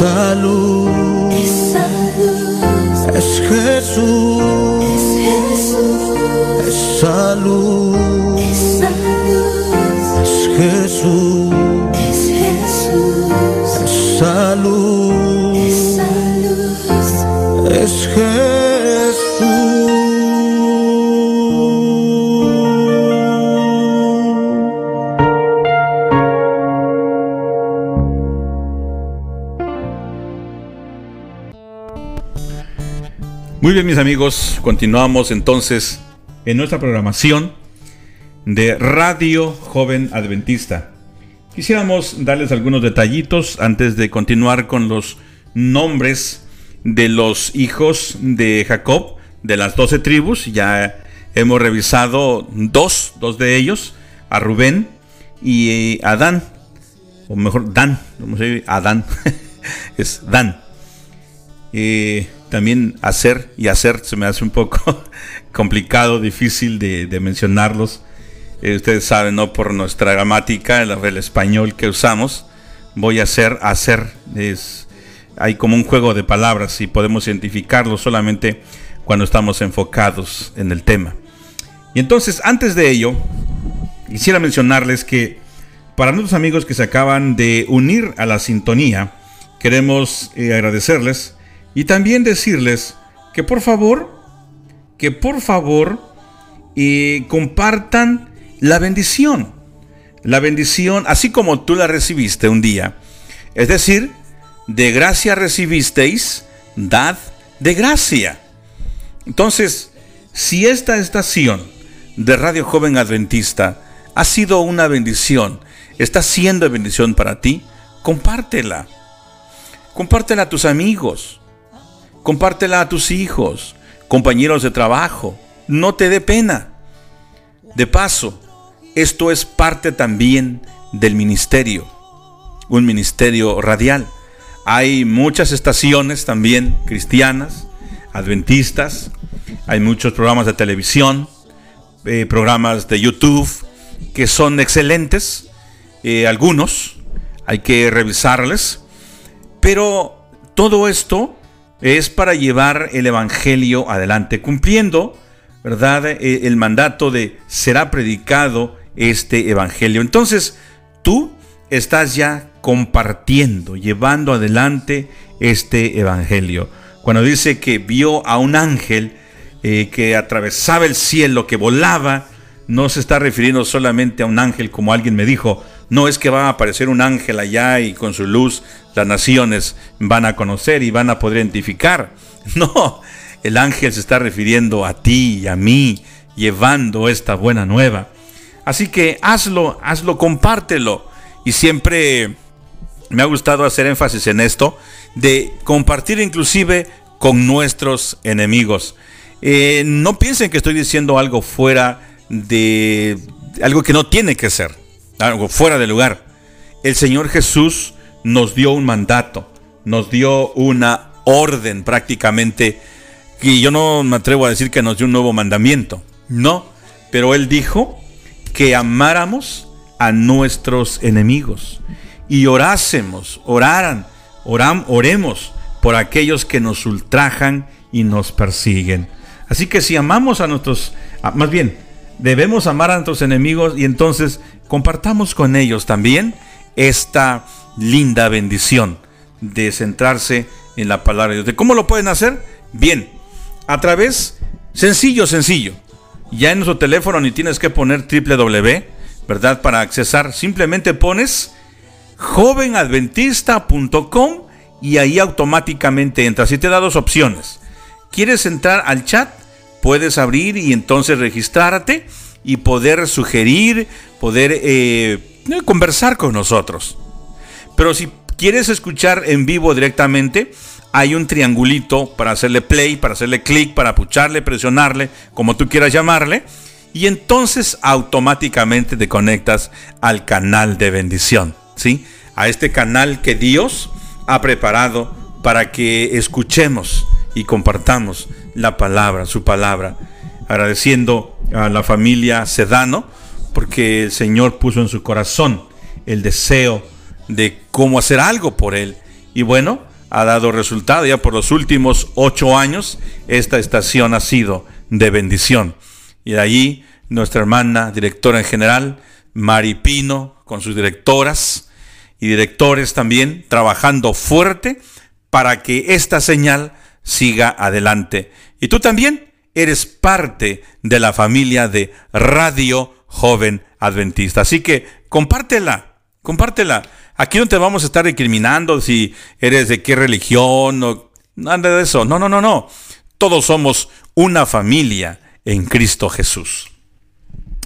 Jesús. Es salud. Es salud. Es Jesús. Es Jesús. Es salud. Es salud. Es Jesús. Es Jesús. Es salud. Muy bien, mis amigos, continuamos entonces en nuestra programación de Radio Joven Adventista. Quisiéramos darles algunos detallitos antes de continuar con los nombres de los hijos de Jacob, de las doce tribus. Ya hemos revisado dos, dos de ellos, a Rubén y a Dan, o mejor Dan, a decir Adán, <laughs> es Dan. Eh, también hacer y hacer se me hace un poco <laughs> complicado, difícil de, mencionarlos. Eh, ustedes saben, ¿no? Por nuestra gramática, el, el español que usamos, voy a hacer, hacer. Es, hay como un juego de palabras y podemos identificarlo solamente cuando estamos enfocados en el tema. Y entonces, antes de ello, quisiera mencionarles que para nuestros amigos que se acaban de unir a la sintonía, queremos eh, agradecerles y también decirles que por favor, que por favor eh, compartan la bendición. La bendición, así como tú la recibiste un día. Es decir, de gracia recibisteis, dad de gracia. Entonces, si esta estación de Radio Joven Adventista ha sido una bendición, está siendo bendición para ti, compártela. Compártela a tus amigos. Compártela a tus hijos, compañeros de trabajo. No te dé pena. De paso, esto es parte también del ministerio, un ministerio radial. Hay muchas estaciones también cristianas, adventistas, hay muchos programas de televisión, eh, programas de YouTube que son excelentes, eh, algunos, hay que revisarles, pero todo esto es para llevar el Evangelio adelante, cumpliendo, ¿verdad?, eh, el mandato de será predicado este Evangelio. Entonces, tú estás ya compartiendo, llevando adelante este Evangelio. Cuando dice que vio a un ángel eh, que atravesaba el cielo, que volaba, no se está refiriendo solamente a un ángel como alguien me dijo, no es que va a aparecer un ángel allá y con su luz las naciones van a conocer y van a poder identificar. <laughs> No, el ángel se está refiriendo a ti y a mí, llevando esta buena nueva. Así que hazlo, hazlo, compártelo. Y siempre me ha gustado hacer énfasis en esto, de compartir inclusive con nuestros enemigos. Eh, no piensen que estoy diciendo algo fuera de algo que no tiene que ser, algo fuera de lugar. El Señor Jesús nos dio un mandato, nos dio una orden prácticamente, y yo no me atrevo a decir que nos dio un nuevo mandamiento, no, pero Él dijo que amáramos a nuestros enemigos y orásemos, oraran, oram, oremos por aquellos que nos ultrajan y nos persiguen. Así que si amamos a nuestros, a- más bien, debemos amar a nuestros enemigos y entonces compartamos con ellos también esta linda bendición de centrarse en la palabra de Dios. ¿De ¿Cómo lo pueden hacer? Bien, a través, sencillo, sencillo. Ya en nuestro teléfono ni tienes que poner www, ¿verdad? Para accesar, simplemente pones jovenadventista.com y ahí automáticamente entras. Y te da dos opciones. ¿Quieres entrar al chat? Puedes abrir y entonces registrarte y poder sugerir, poder eh, conversar con nosotros. Pero si quieres escuchar en vivo directamente, hay un triangulito para hacerle play, para hacerle clic, para pucharle, presionarle, como tú quieras llamarle. Y entonces automáticamente te conectas al canal de bendición, ¿sí? A este canal que Dios ha preparado para que escuchemos y compartamos la palabra, su palabra. Agradeciendo a la familia Sedano, porque el Señor puso en su corazón el deseo de cómo hacer algo por él. Y bueno, ha dado resultado ya por los últimos ocho años. Esta estación ha sido de bendición. Y de allí nuestra hermana directora en general, Mari Pino, con sus directoras y directores también, trabajando fuerte para que esta señal siga adelante. Y tú también eres parte de la familia de Radio Joven Adventista. Así que compártela, compártela. Aquí no te vamos a estar recriminando si eres de qué religión o nada de eso. No, no, no, no. Todos somos una familia en Cristo Jesús.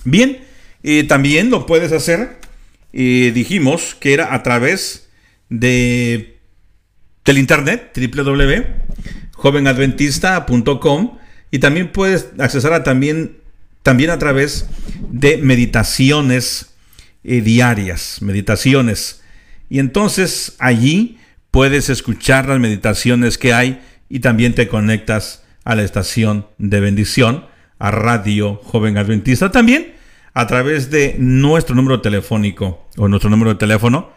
Bien, eh, también lo puedes hacer. Eh, dijimos que era a través de del internet www.jovenadventista.com y también puedes accesar a también, también a través de meditaciones eh, diarias, meditaciones. Y entonces allí puedes escuchar las meditaciones que hay y también te conectas a la estación de bendición, a Radio Joven Adventista también, a través de nuestro número telefónico o nuestro número de teléfono,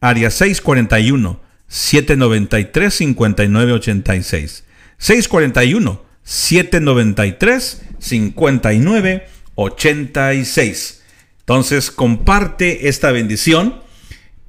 área 641 793 5986. 641 793 59 86. Entonces, comparte esta bendición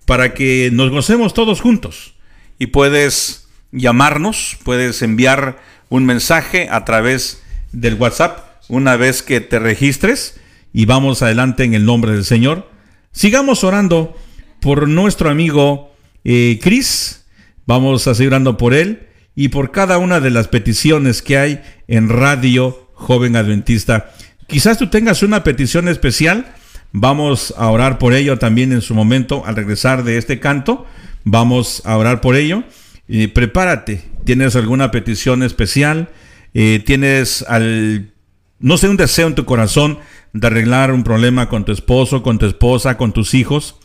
para que nos gocemos todos juntos. Y puedes llamarnos, puedes enviar un mensaje a través del WhatsApp una vez que te registres y vamos adelante en el nombre del Señor. Sigamos orando por nuestro amigo eh, Chris. Vamos a seguir orando por él y por cada una de las peticiones que hay en Radio Joven Adventista. Quizás tú tengas una petición especial, vamos a orar por ello también en su momento al regresar de este canto, vamos a orar por ello. Eh, prepárate, tienes alguna petición especial, eh, tienes al, no sé, un deseo en tu corazón de arreglar un problema con tu esposo, con tu esposa, con tus hijos,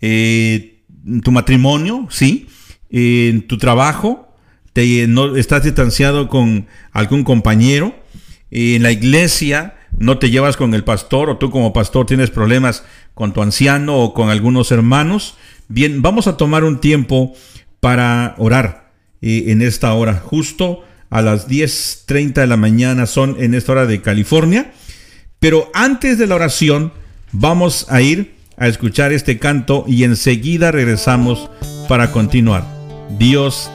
eh, tu matrimonio, sí, eh, en tu trabajo, te, no, estás distanciado con algún compañero, y en la iglesia no te llevas con el pastor o tú como pastor tienes problemas con tu anciano o con algunos hermanos. Bien, vamos a tomar un tiempo para orar eh, en esta hora, justo a las 10.30 de la mañana son en esta hora de California. Pero antes de la oración vamos a ir a escuchar este canto y enseguida regresamos para continuar. Dios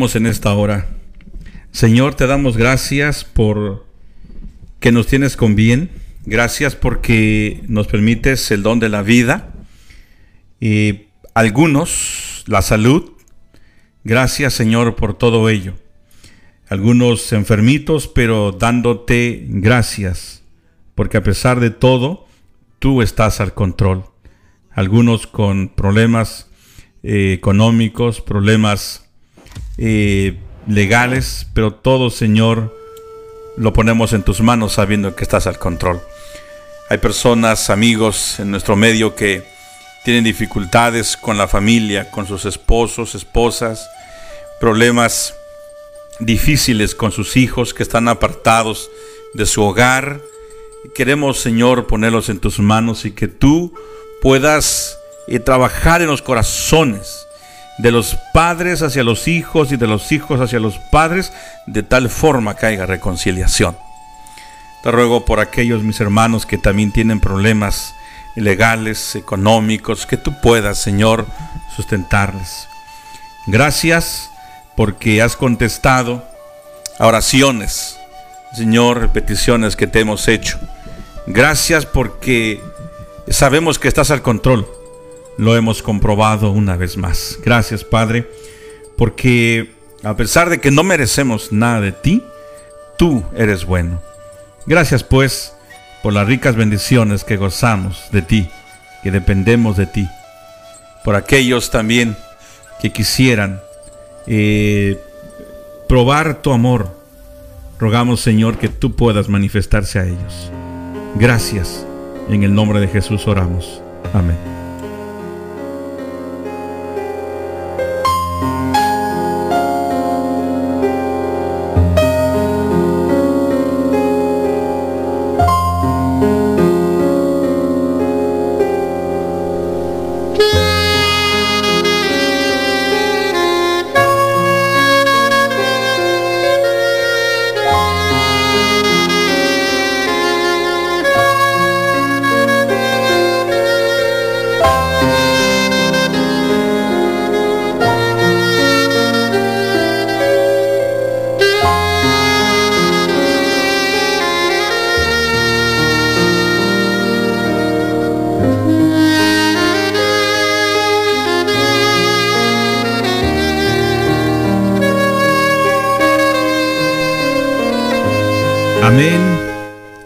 En esta hora. Señor, te damos gracias por que nos tienes con bien. Gracias porque nos permites el don de la vida. Y algunos, la salud. Gracias, Señor, por todo ello. Algunos enfermitos, pero dándote gracias. Porque a pesar de todo, tú estás al control. Algunos con problemas eh, económicos, problemas eh, legales, pero todo, Señor, lo ponemos en tus manos sabiendo que estás al control. Hay personas, amigos en nuestro medio que tienen dificultades con la familia, con sus esposos, esposas, problemas difíciles con sus hijos que están apartados de su hogar. Queremos, Señor, ponerlos en tus manos y que tú puedas eh, trabajar en los corazones de los padres hacia los hijos y de los hijos hacia los padres, de tal forma haya reconciliación. Te ruego por aquellos mis hermanos que también tienen problemas legales, económicos, que tú puedas, Señor, sustentarles. Gracias porque has contestado a oraciones, Señor, peticiones que te hemos hecho. Gracias porque sabemos que estás al control. Lo hemos comprobado una vez más. Gracias, Padre, porque a pesar de que no merecemos nada de ti, tú eres bueno. Gracias, pues, por las ricas bendiciones que gozamos de ti, que dependemos de ti. Por aquellos también que quisieran eh, probar tu amor, rogamos, Señor, que tú puedas manifestarse a ellos. Gracias. En el nombre de Jesús oramos. Amén.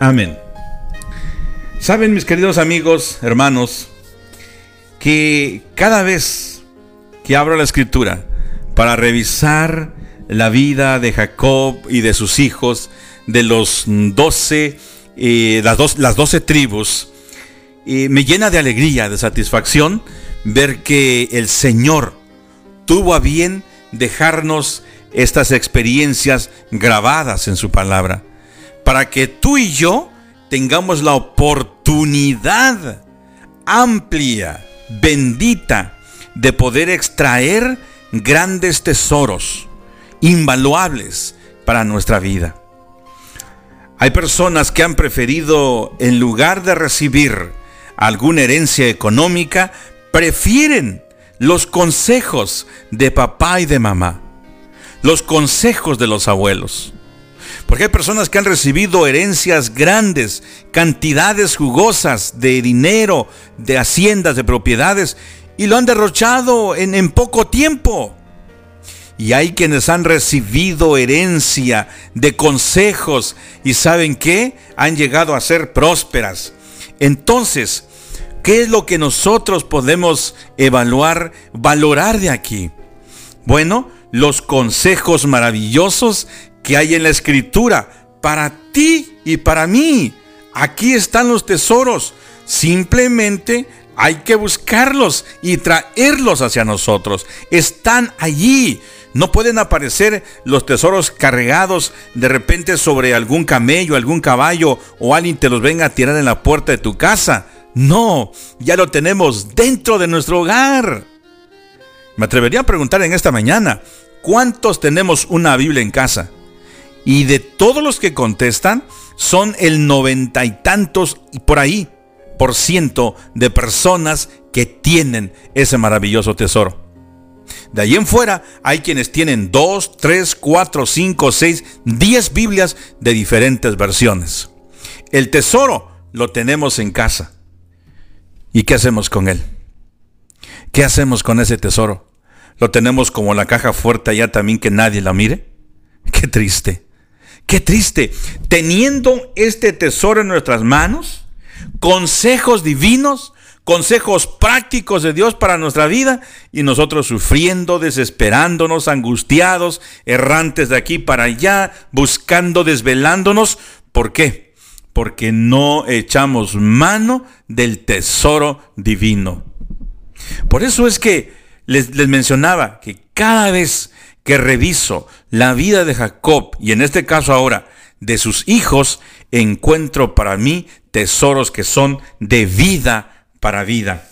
Amén. Saben mis queridos amigos, hermanos, que cada vez que abro la escritura para revisar la vida de Jacob y de sus hijos, de los doce, eh, las, dos, las doce tribus, eh, me llena de alegría, de satisfacción ver que el Señor tuvo a bien dejarnos estas experiencias grabadas en su palabra, para que tú y yo tengamos la oportunidad amplia, bendita, de poder extraer grandes tesoros, invaluables para nuestra vida. Hay personas que han preferido, en lugar de recibir alguna herencia económica, prefieren los consejos de papá y de mamá, los consejos de los abuelos. Porque hay personas que han recibido herencias grandes, cantidades jugosas de dinero, de haciendas, de propiedades, y lo han derrochado en, en poco tiempo. Y hay quienes han recibido herencia de consejos y saben qué, han llegado a ser prósperas. Entonces, ¿qué es lo que nosotros podemos evaluar, valorar de aquí? Bueno, los consejos maravillosos que hay en la escritura para ti y para mí. Aquí están los tesoros. Simplemente hay que buscarlos y traerlos hacia nosotros. Están allí. No pueden aparecer los tesoros cargados de repente sobre algún camello, algún caballo o alguien te los venga a tirar en la puerta de tu casa. No, ya lo tenemos dentro de nuestro hogar. Me atrevería a preguntar en esta mañana, ¿cuántos tenemos una Biblia en casa? Y de todos los que contestan, son el noventa y tantos y por ahí por ciento de personas que tienen ese maravilloso tesoro. De ahí en fuera hay quienes tienen dos, tres, cuatro, cinco, seis, diez Biblias de diferentes versiones. El tesoro lo tenemos en casa. ¿Y qué hacemos con él? ¿Qué hacemos con ese tesoro? ¿Lo tenemos como la caja fuerte allá también que nadie la mire? <laughs> Qué triste. Qué triste. Teniendo este tesoro en nuestras manos, consejos divinos, consejos prácticos de Dios para nuestra vida y nosotros sufriendo, desesperándonos, angustiados, errantes de aquí para allá, buscando, desvelándonos. ¿Por qué? Porque no echamos mano del tesoro divino. Por eso es que les, les mencionaba que cada vez que reviso la vida de Jacob y en este caso ahora de sus hijos, encuentro para mí tesoros que son de vida para vida.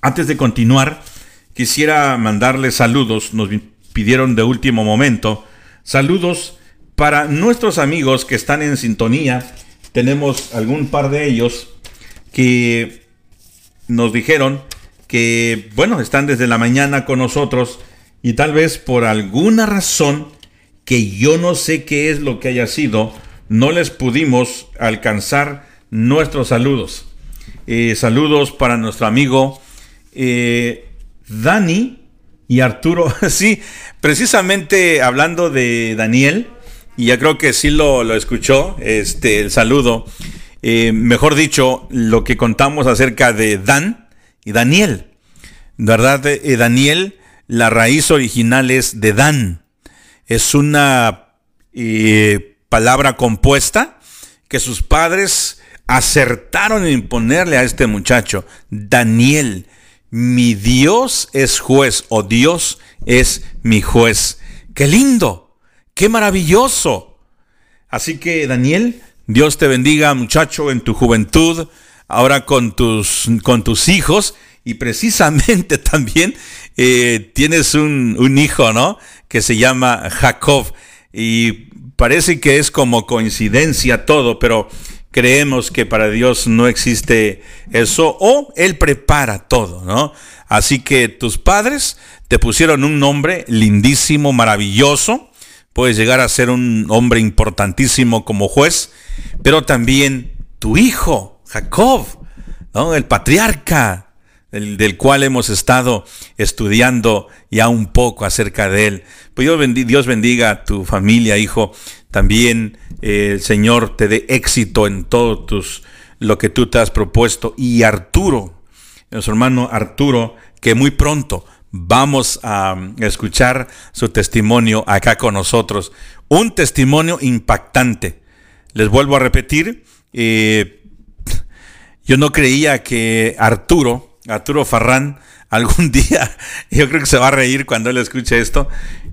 Antes de continuar, quisiera mandarles saludos, nos pidieron de último momento, saludos para nuestros amigos que están en sintonía. Tenemos algún par de ellos que nos dijeron que, bueno, están desde la mañana con nosotros y tal vez por alguna razón que yo no sé qué es lo que haya sido, no les pudimos alcanzar nuestros saludos. Eh, saludos para nuestro amigo eh, Dani y Arturo. <laughs> sí, precisamente hablando de Daniel, y ya creo que sí lo, escuchó, este, el saludo. Eh, mejor dicho, lo que contamos acerca de Dan y Daniel. ¿Verdad? Daniel, la raíz original es de Dan es una eh, palabra compuesta que sus padres acertaron en imponerle a este muchacho. Daniel, mi Dios es juez o Dios es mi juez. ¡Qué lindo! ¡Qué maravilloso! Así que Daniel, Dios te bendiga muchacho en tu juventud, ahora con tus, con tus hijos y precisamente <laughs> también eh, tienes un, un hijo, ¿no? que se llama Jacob. Y parece que es como coincidencia todo, pero creemos que para Dios no existe eso o Él prepara todo, ¿no? Así que tus padres te pusieron un nombre lindísimo, maravilloso, puedes llegar a ser un hombre importantísimo como juez, pero también tu hijo, Jacob, ¿no? El patriarca, del cual hemos estado estudiando ya un poco acerca de él. Pues Dios bendiga a tu familia, hijo. También eh, el Señor te dé éxito en todo tus, lo que tú te has propuesto. Y Arturo, nuestro hermano Arturo, que muy pronto vamos a escuchar su testimonio acá con nosotros. Un testimonio impactante. Les vuelvo a repetir, eh, <laughs> yo no creía que Arturo, Arturo Farrán, algún <laughs> día, yo creo que se va a reír cuando él escuche esto,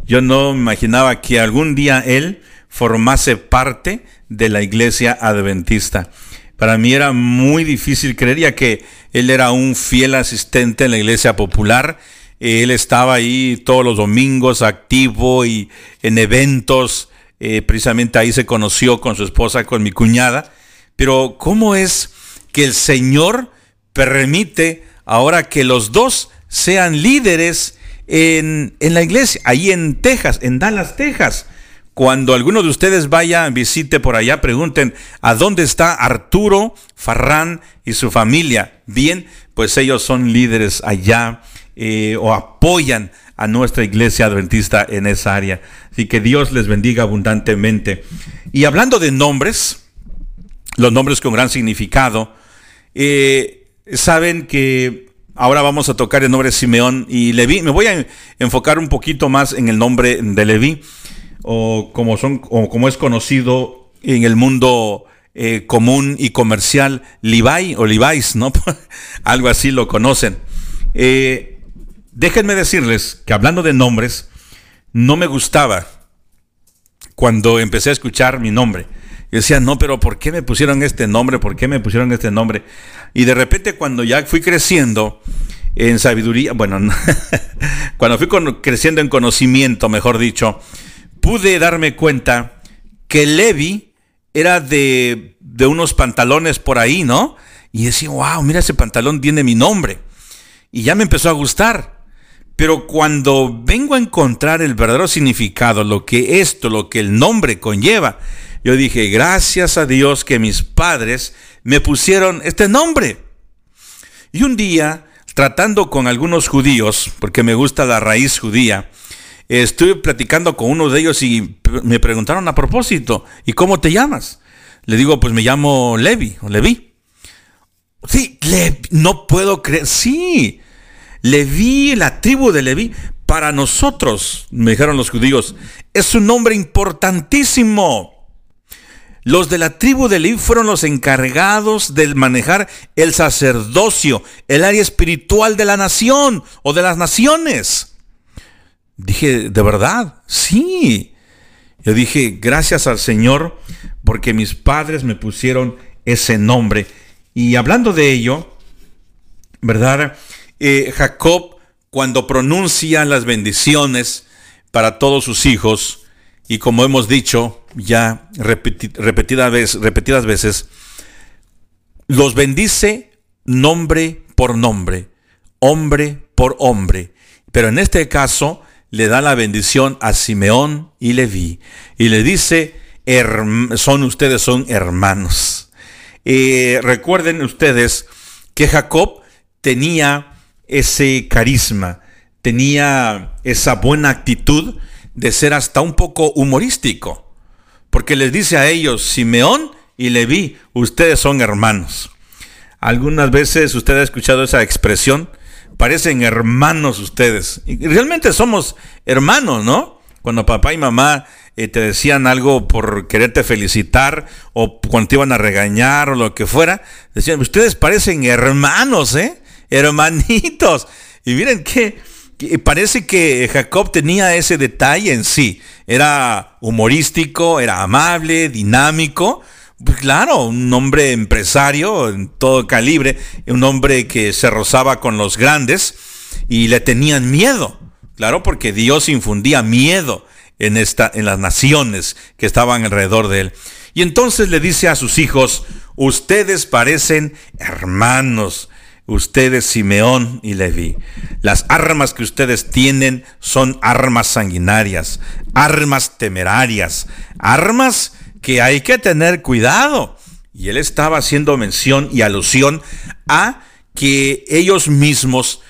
yo no imaginaba que algún día él formase parte de la iglesia adventista. Para mí era muy difícil, creería que él era un fiel asistente en la iglesia popular, él estaba ahí todos los domingos activo y en eventos, eh, precisamente ahí se conoció con su esposa, con mi cuñada, pero ¿cómo es que el Señor permite ahora que los dos sean líderes en, la iglesia, ahí en Texas, en Dallas, Texas. Cuando alguno de ustedes vaya, visite por allá, pregunten a dónde está Arturo Farrán y su familia. Bien, pues ellos son líderes allá eh, o apoyan a nuestra iglesia adventista en esa área. Así que Dios les bendiga abundantemente. Y hablando de nombres, los nombres con gran significado, eh, saben que ahora vamos a tocar el nombre de Simeón y Leví. Me voy a enfocar un poquito más en el nombre de Leví, o como, son, o como es conocido en el mundo eh, común y comercial, Levi o Levi's, ¿no? <laughs> Algo así lo conocen. Eh, déjenme decirles que hablando de nombres, no me gustaba cuando empecé a escuchar mi nombre. Yo decía, no, pero ¿por qué me pusieron este nombre? ¿Por qué me pusieron este nombre? Y de repente cuando ya fui creciendo en sabiduría, bueno, <laughs> cuando fui creciendo en conocimiento, mejor dicho, pude darme cuenta que Levi era de, de unos pantalones por ahí, ¿no? Y decía, wow, mira ese pantalón tiene mi nombre. Y ya me empezó a gustar. Pero cuando vengo a encontrar el verdadero significado, lo que esto, lo que el nombre conlleva, yo dije, gracias a Dios que mis padres me pusieron este nombre. Y un día, tratando con algunos judíos, porque me gusta la raíz judía, estuve platicando con uno de ellos y me preguntaron a propósito, ¿y cómo te llamas? Le digo, pues me llamo Levi o Levi. Sí, no puedo creer, sí. Levi, la tribu de Levi, para nosotros, me dijeron los judíos, es un nombre importantísimo. Los de la tribu de Leví fueron los encargados de manejar el sacerdocio, el área espiritual de la nación o de las naciones. Dije, ¿de verdad? Sí. Yo dije, gracias al Señor porque mis padres me pusieron ese nombre. Y hablando de ello, ¿verdad? Eh, Jacob, cuando pronuncia las bendiciones para todos sus hijos, y como hemos dicho ya repetidas, veces, repetidas veces, los bendice nombre por nombre, hombre por hombre. Pero en este caso le da la bendición a Simeón y Leví y le dice, son ustedes son hermanos. Eh, recuerden ustedes que Jacob tenía ese carisma, tenía esa buena actitud de ser hasta un poco humorístico, porque les dice a ellos, Simeón y Leví, ustedes son hermanos. Algunas veces usted ha escuchado esa expresión, parecen hermanos ustedes. Y realmente somos hermanos, ¿no? Cuando papá y mamá eh, te decían algo por quererte felicitar o cuando te iban a regañar o lo que fuera, decían, ustedes parecen hermanos, ¿eh? Hermanitos. Y miren qué, parece que Jacob tenía ese detalle en sí. Era humorístico, era amable, dinámico. Pues claro, un hombre empresario en todo calibre, un hombre que se rozaba con los grandes y le tenían miedo. Claro, porque Dios infundía miedo en esta en las naciones que estaban alrededor de él. Y entonces le dice a sus hijos, "Ustedes parecen hermanos." Ustedes Simeón y Leví. Las armas que ustedes tienen son armas sanguinarias, armas temerarias, armas que hay que tener cuidado. Y él estaba haciendo mención y alusión a que ellos mismos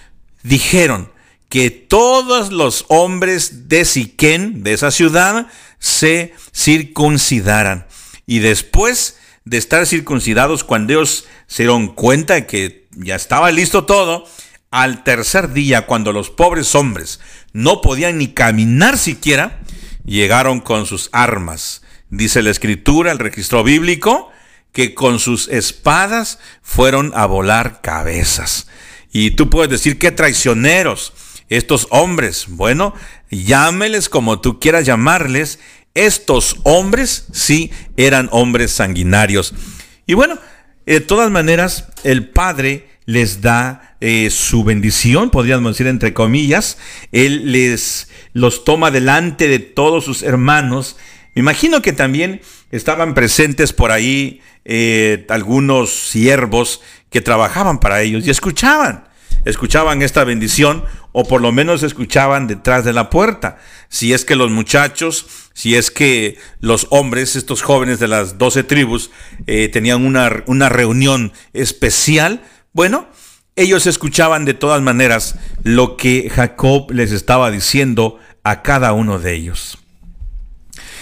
dijeron que todos los hombres de Siquén, de esa ciudad, se circuncidaran. Y después de estar circuncidados, cuando ellos se dieron cuenta que ya estaba listo todo, al tercer día, cuando los pobres hombres no podían ni caminar siquiera, llegaron con sus armas. Dice la escritura, el registro bíblico, que con sus espadas fueron a volar cabezas. Y tú puedes decir, qué traicioneros estos hombres. Bueno, llámeles como tú quieras llamarles. Estos hombres sí eran hombres sanguinarios. Y bueno, de todas maneras, el Padre les da eh, su bendición, podríamos decir entre comillas. Él les los toma delante de todos sus hermanos. Me imagino que también estaban presentes por ahí eh, algunos siervos que trabajaban para ellos y escuchaban, escuchaban esta bendición o por lo menos escuchaban detrás de la puerta. Si es que los muchachos, si es que los hombres, estos jóvenes de las doce tribus, eh, tenían una, una reunión especial, bueno, ellos escuchaban de todas maneras lo que Jacob les estaba diciendo a cada uno de ellos.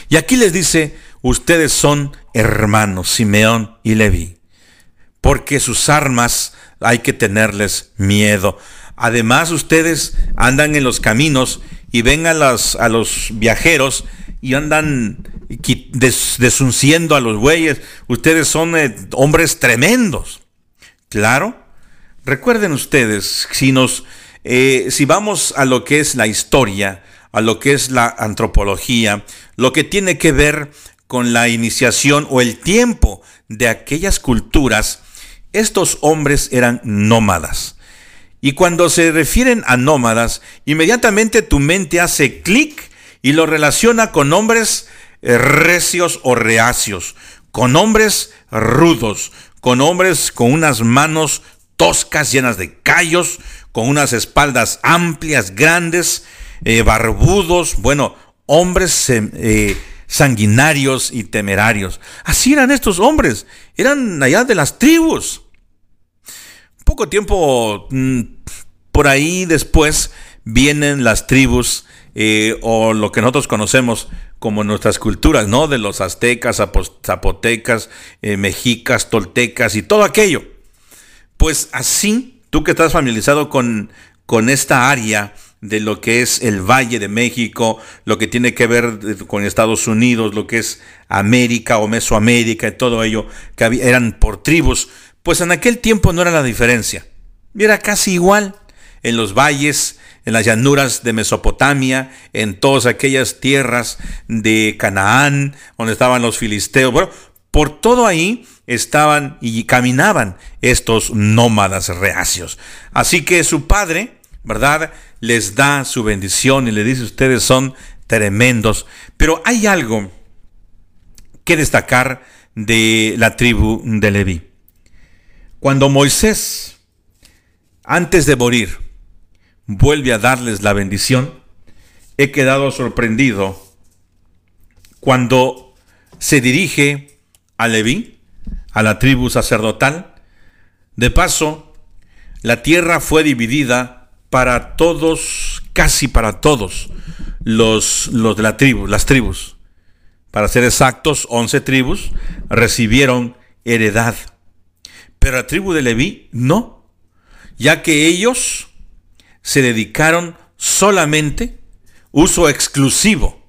Y aquí les dice, ustedes son hermanos, Simeón y Leví, porque sus armas hay que tenerles miedo. Además, ustedes andan en los caminos y ven a, las, a los viajeros y andan desunciendo a los bueyes. Ustedes son eh, hombres tremendos. Claro, Recuerden ustedes, si nos, eh, si vamos a lo que es la historia, a lo que es la antropología, lo que tiene que ver con la iniciación o el tiempo de aquellas culturas, estos hombres eran nómadas. Y cuando se refieren a nómadas, inmediatamente tu mente hace clic y lo relaciona con hombres eh, recios o reacios, con hombres rudos, con hombres con unas manos toscas, llenas de callos, con unas espaldas amplias, grandes, eh, barbudos, bueno, hombres eh, sanguinarios y temerarios. Así eran estos hombres, eran allá de las tribus. Poco tiempo mm, por ahí después vienen las tribus eh, o lo que nosotros conocemos como nuestras culturas, ¿no? De los aztecas, zapotecas, mexicas, toltecas y todo aquello. Pues así, tú que estás familiarizado con, con esta área de lo que es el Valle de México, lo que tiene que ver con Estados Unidos, lo que es América o Mesoamérica y todo ello, que eran por tribus, pues en aquel tiempo no era la diferencia. Era casi igual en los valles, en las llanuras de Mesopotamia, en todas aquellas tierras de Canaán, donde estaban los filisteos. Bueno, por todo ahí estaban y caminaban estos nómadas reacios. Así que su padre, ¿verdad? Les da su bendición y le dice, ustedes son tremendos. Pero hay algo que destacar de la tribu de Leví. Cuando Moisés, antes de morir, vuelve a darles la bendición, he quedado sorprendido cuando se dirige a Leví, a la tribu sacerdotal. De paso, la tierra fue dividida para todos, casi para todos los, los de la tribu, las tribus. Para ser exactos, 11 tribus recibieron heredad. Pero la tribu de Leví no, ya que ellos se dedicaron solamente, uso exclusivo,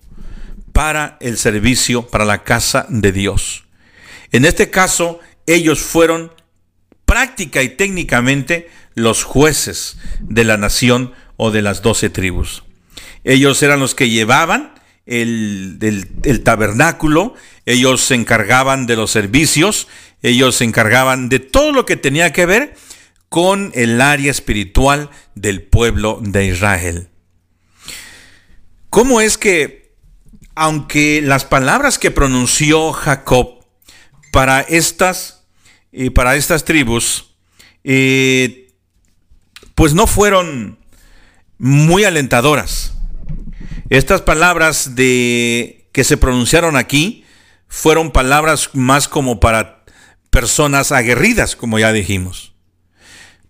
para el servicio, para la casa de Dios. En este caso, ellos fueron práctica y técnicamente los jueces de la nación o de las doce tribus. Ellos eran los que llevaban el, tabernáculo, ellos se encargaban de los servicios, ellos se encargaban de todo lo que tenía que ver con el área espiritual del pueblo de Israel. ¿Cómo es que, aunque las palabras que pronunció Jacob para estas, eh, para estas tribus, eh, pues no fueron muy alentadoras. Estas palabras de que se pronunciaron aquí fueron palabras más como para personas aguerridas, como ya dijimos.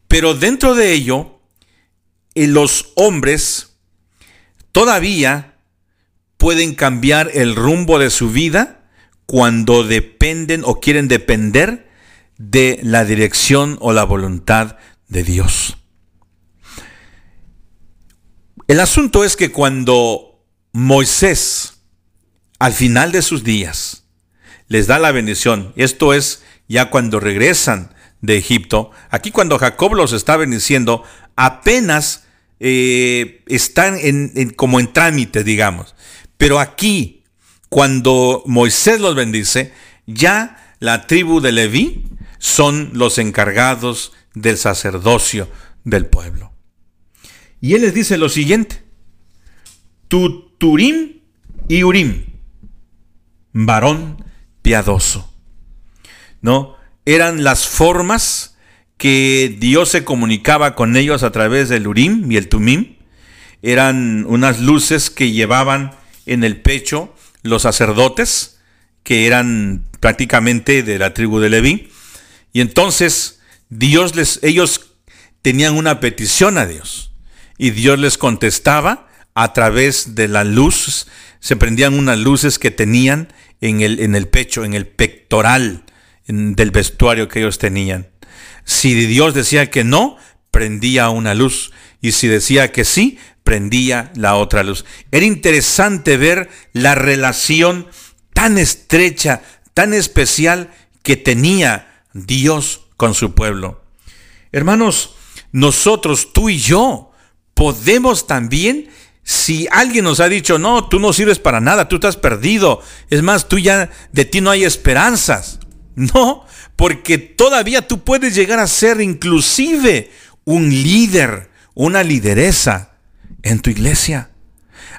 Pero dentro de ello, eh, los hombres todavía pueden cambiar el rumbo de su vida cuando dependen o quieren depender de la dirección o la voluntad de Dios. El asunto es que cuando Moisés, al final de sus días, les da la bendición, esto es ya cuando regresan de Egipto, aquí cuando Jacob los está bendiciendo, apenas eh, están en, como en trámite, digamos. Pero aquí, cuando Moisés los bendice, ya la tribu de Leví son los encargados del sacerdocio del pueblo. Y él les dice lo siguiente, tu Turim y Urim, varón piadoso. ¿No? Eran las formas que Dios se comunicaba con ellos a través del Urim y el Tumim. Eran unas luces que llevaban en el pecho los sacerdotes, que eran prácticamente de la tribu de Leví. Y entonces Dios les, ellos tenían una petición a Dios. Y Dios les contestaba a través de la luz. Se prendían unas luces que tenían en el, en el pecho, en el pectoral del vestuario que ellos tenían. Si Dios decía que no, prendía una luz. Y si decía que sí, prendía la otra luz. Era interesante ver la relación tan estrecha, tan especial que tenía Dios con su pueblo. Hermanos, nosotros, tú y yo, podemos también, si alguien nos ha dicho, no, tú no sirves para nada, tú estás perdido, es más, tú ya, de ti no hay esperanzas. No, porque todavía tú puedes llegar a ser inclusive un líder, una lideresa en tu iglesia.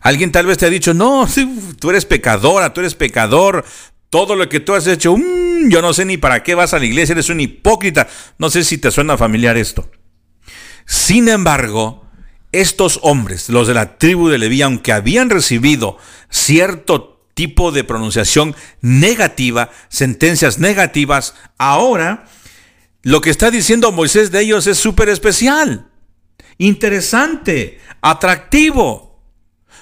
Alguien tal vez te ha dicho, no, <laughs> tú eres pecadora, tú eres pecador, todo lo que tú has hecho, mm, yo no sé ni para qué vas a la iglesia, eres un hipócrita. No sé si te suena familiar esto. Sin embargo, estos hombres, los de la tribu de Leví, aunque habían recibido cierto tipo de pronunciación negativa, sentencias negativas, ahora lo que está diciendo Moisés de ellos es súper especial, interesante, atractivo.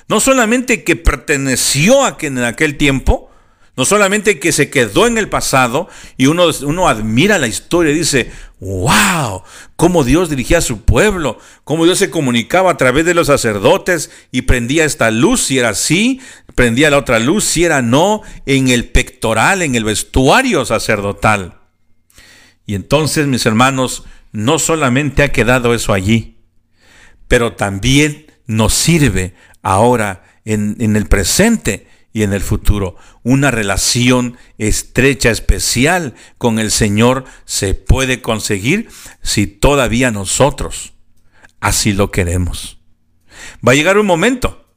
No solamente que perteneció a quien en aquel tiempo, no solamente que se quedó en el pasado y uno, admira la historia y dice, wow, cómo Dios dirigía a su pueblo, cómo Dios se comunicaba a través de los sacerdotes y prendía esta luz si era así, prendía la otra luz si era no, en el pectoral, en el vestuario sacerdotal. Y entonces, mis hermanos, no solamente ha quedado eso allí, pero también nos sirve ahora en el presente y en el futuro. Una relación estrecha, especial con el Señor se puede conseguir si todavía nosotros así lo queremos. Va a llegar un momento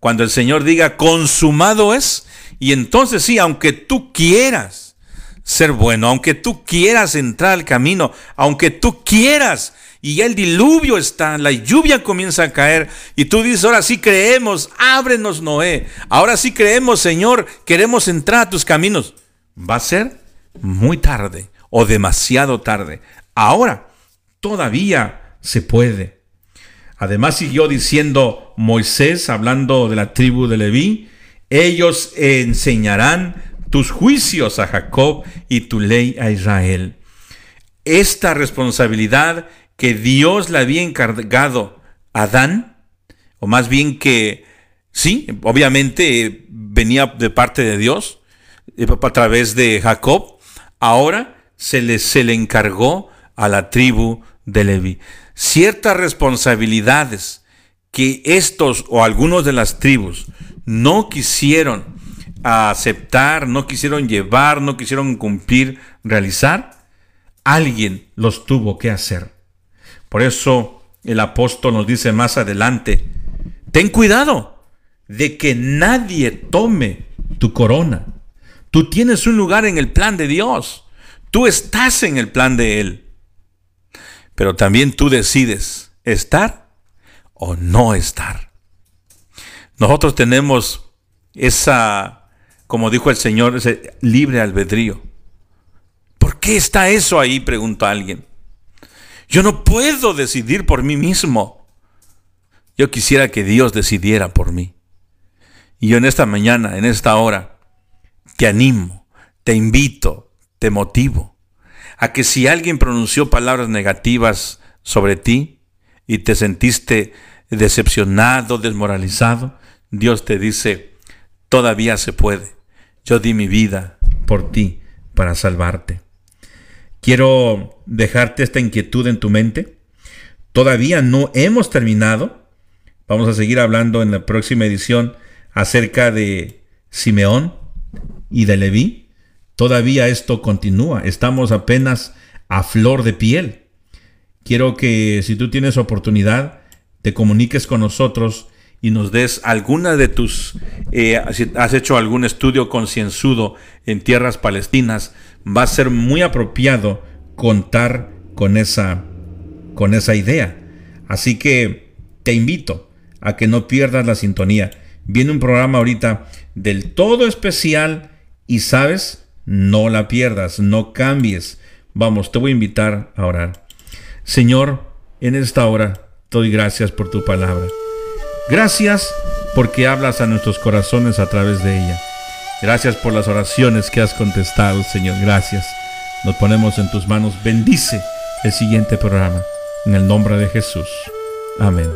cuando el Señor diga, consumado es, y entonces sí, aunque tú quieras ser bueno, aunque tú quieras entrar al camino, aunque tú quieras y ya el diluvio está, la lluvia comienza a caer y tú dices, ahora sí creemos, ábrenos Noé, ahora sí creemos Señor, queremos entrar a tus caminos. Va a ser muy tarde o demasiado tarde. Ahora todavía se puede. Además siguió diciendo Moisés, hablando de la tribu de Leví, ellos enseñarán tus juicios a Jacob y tu ley a Israel. Esta responsabilidad que Dios le había encargado a Adán, o más bien que, sí, obviamente venía de parte de Dios, eh, a través de Jacob, ahora se le, se le encargó a la tribu de Levi. Ciertas responsabilidades que estos o algunos de las tribus no quisieron aceptar, no quisieron llevar, no quisieron cumplir, realizar, alguien los tuvo que hacer. Por eso el apóstol nos dice más adelante, ten cuidado de que nadie tome tu corona. Tú tienes un lugar en el plan de Dios. Tú estás en el plan de Él. Pero también tú decides estar o no estar. Nosotros tenemos esa, como dijo el Señor, ese libre albedrío. ¿Por qué está eso ahí? Pregunta alguien. Yo no puedo decidir por mí mismo. Yo quisiera que Dios decidiera por mí. Y yo en esta mañana, en esta hora, te animo, te invito, te motivo a que si alguien pronunció palabras negativas sobre ti y te sentiste decepcionado, desmoralizado, Dios te dice, todavía se puede. Yo di mi vida por ti para salvarte. Quiero dejarte esta inquietud en tu mente. Todavía no hemos terminado. Vamos a seguir hablando en la próxima edición acerca de Simeón y de Leví. Todavía esto continúa. Estamos apenas a flor de piel. Quiero que si tú tienes oportunidad, te comuniques con nosotros y nos des alguna de tus, eh, si has hecho algún estudio concienzudo en tierras palestinas, va a ser muy apropiado contar con esa, con esa idea. Así que te invito a que no pierdas la sintonía. Viene un programa ahorita del todo especial y sabes, no la pierdas, no cambies. Vamos, te voy a invitar a orar. Señor, en esta hora doy gracias por tu palabra. Gracias porque hablas a nuestros corazones a través de ella. Gracias por las oraciones que has contestado, Señor. Gracias. Nos ponemos en tus manos. Bendice el siguiente programa. En el nombre de Jesús. Amén.